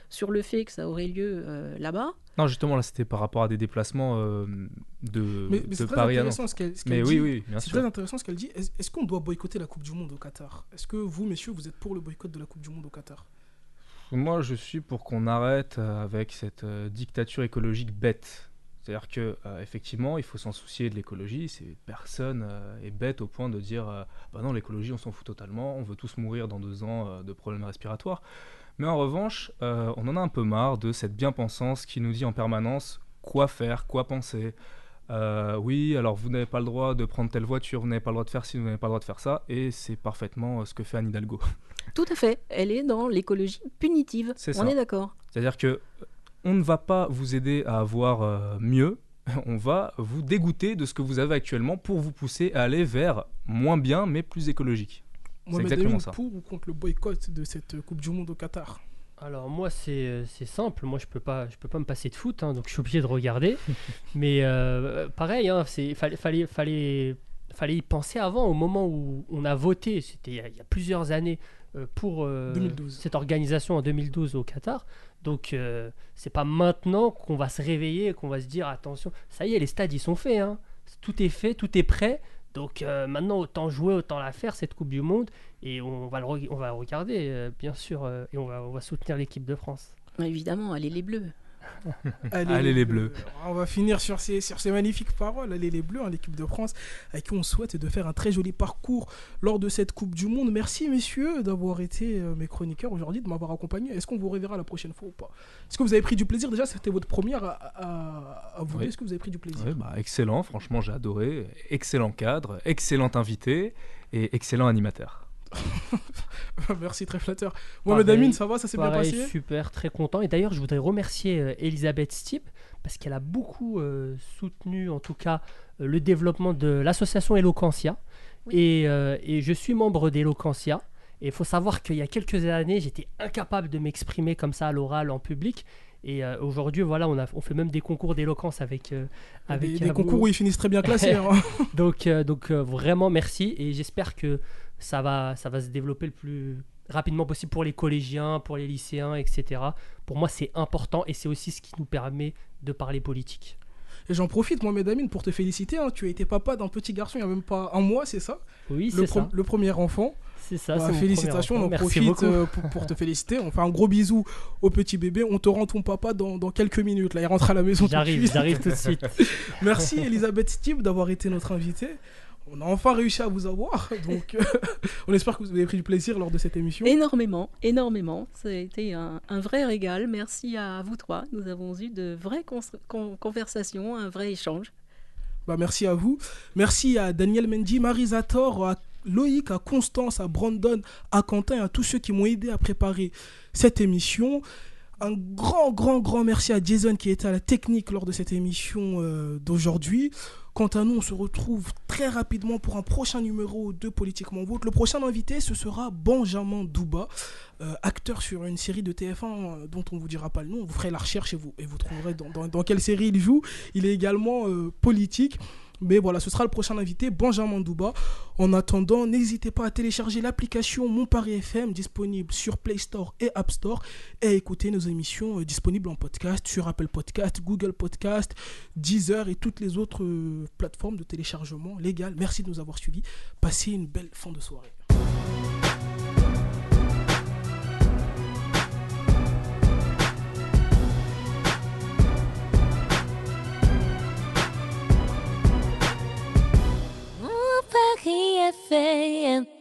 sur le fait que ça aurait lieu euh, là-bas, Non, justement, là, c'était par rapport à des déplacements euh, de, Mais, mais de c'est très Paris à Nantes. intéressant ce qu'elle ce qu'elle Mais dit. oui, oui, bien C'est sûr. très intéressant ce qu'elle dit. Est- Est-ce qu'on doit boycotter la Coupe du Monde au Qatar? Est-ce que vous, messieurs, vous êtes pour le boycott de la Coupe du Monde au Qatar? Moi, je suis pour qu'on arrête euh, avec cette euh, dictature écologique bête. C'est-à-dire que euh, effectivement, il faut s'en soucier de l'écologie. Personne est bête au point de dire, bah non, l'écologie, on s'en fout totalement. On veut tous mourir dans deux ans de problèmes respiratoires. Mais en revanche, on en a un peu marre de cette bien-pensance qui nous dit en permanence quoi faire, quoi penser. Euh, oui, alors vous n'avez pas le droit de prendre telle voiture, vous n'avez pas le droit de faire ci, vous n'avez pas le droit de faire ça, et c'est parfaitement euh, ce que fait Anne Hidalgo. Tout à fait. Elle est dans l'écologie punitive. C'est On ça. est d'accord. C'est-à-dire que euh, on ne va pas vous aider à avoir mieux, on va vous dégoûter de ce que vous avez actuellement pour vous pousser à aller vers moins bien mais plus écologique. Mohamed exactement ça. pour ou contre le boycott de cette Coupe du Monde au Qatar? Alors moi c'est euh, c'est simple, moi je peux pas je peux pas me passer de foot, hein, donc je suis obligé de regarder. Mais euh, pareil, hein, c'est fallait fallait fallait fallait y penser avant, au moment où on a voté, c'était il y a- il y, a plusieurs années euh, pour euh, 2012. cette organisation en 2012 au Qatar. Donc c'est pas maintenant qu'on va se réveiller et qu'on va se dire attention, ça y est les stades ils sont faits, hein. tout est fait, tout est prêt. Donc maintenant autant jouer, autant la faire cette Coupe du Monde et on va le re- on va regarder euh, bien sûr euh, et on va on va soutenir l'équipe de France. Évidemment, allez les bleus. Allez, les Bleus. On va finir sur ces, sur ces magnifiques paroles. Allez les Bleus, hein, l'équipe de France, avec qui on souhaite de faire un très joli parcours lors de cette Coupe du Monde. Merci messieurs d'avoir été euh, mes chroniqueurs aujourd'hui, de m'avoir accompagné. Est-ce qu'on vous reverra la prochaine fois ou pas? Est-ce que vous avez pris du plaisir? Déjà, c'était votre première à, à, à vous. Oui. Est-ce que vous avez pris du plaisir? Bah, excellent, franchement j'ai adoré. Excellent cadre, excellent invité et excellent animateur. Merci, très flatteur. Mohamed Pareil, Amin, ça va Ça s'est bien passé super, très content. Et d'ailleurs, je voudrais remercier euh, Elisabeth Stipp parce qu'elle a beaucoup euh, soutenu, en tout cas, euh, le développement de l'association Eloquentia. Et, euh, et je suis membre d'Eloquentia. Et il faut savoir qu'il y a quelques années, j'étais incapable de m'exprimer comme ça à l'oral en public. Et euh, aujourd'hui, voilà, on, a, on fait même des concours d'éloquence avec, euh, avec Des, concours où ils finissent très bien classés. hein. Donc, euh, donc euh, vraiment merci et j'espère que ça va, ça va se développer le plus rapidement possible pour les collégiens, pour les lycéens, etc. Pour moi, c'est important et c'est aussi ce qui nous permet de parler politique. Et j'en profite, Mohamed Amin, pour te féliciter. hein. Tu as été papa d'un petit garçon il n'y a même pas un mois, c'est ça? Oui, c'est ça. le premier enfant. C'est ça. Bah, félicitations, on en profite beaucoup. euh, pour, pour te féliciter. On fait un gros bisou au petit bébé. On te rend ton papa dans, dans quelques minutes. Là, il rentre à la maison. J'arrive, j'arrive tout de suite. Merci Elisabeth Steve d'avoir été notre invitée. On a enfin réussi à vous avoir, donc euh, on espère que vous avez pris du plaisir lors de cette émission. Énormément, énormément. Ça a été un, un vrai régal. Merci à vous trois. Nous avons eu de vraies con- conversations, un vrai échange. Bah, merci à vous. Merci à Daniel Mendy, Marisa Thor, à Loïc, à Constance, à Brandon, à Quentin et à tous ceux qui m'ont aidé à préparer cette émission. Un grand, grand, grand merci à Jason qui était à la technique lors de cette émission euh, d'aujourd'hui. Quant à nous, on se retrouve très rapidement pour un prochain numéro de Politiquement Vôtre. Le prochain invité, ce sera Benjamin Douba, euh, acteur sur une série de TF1 euh, dont on ne vous dira pas le nom. Vous ferez la recherche et vous, trouverez dans quelle série il joue. Il est également euh, politique. Mais voilà, ce sera le prochain invité, Benjamin Douba. En attendant, n'hésitez pas à télécharger l'application Mon Paris FM disponible sur Play Store et App Store et à écouter nos émissions euh, disponibles en podcast sur Apple Podcast, Google Podcast, Deezer et toutes les autres euh, plateformes de téléchargement légales. Merci de nous avoir suivis. Passez une belle fin de soirée. Paris est fait.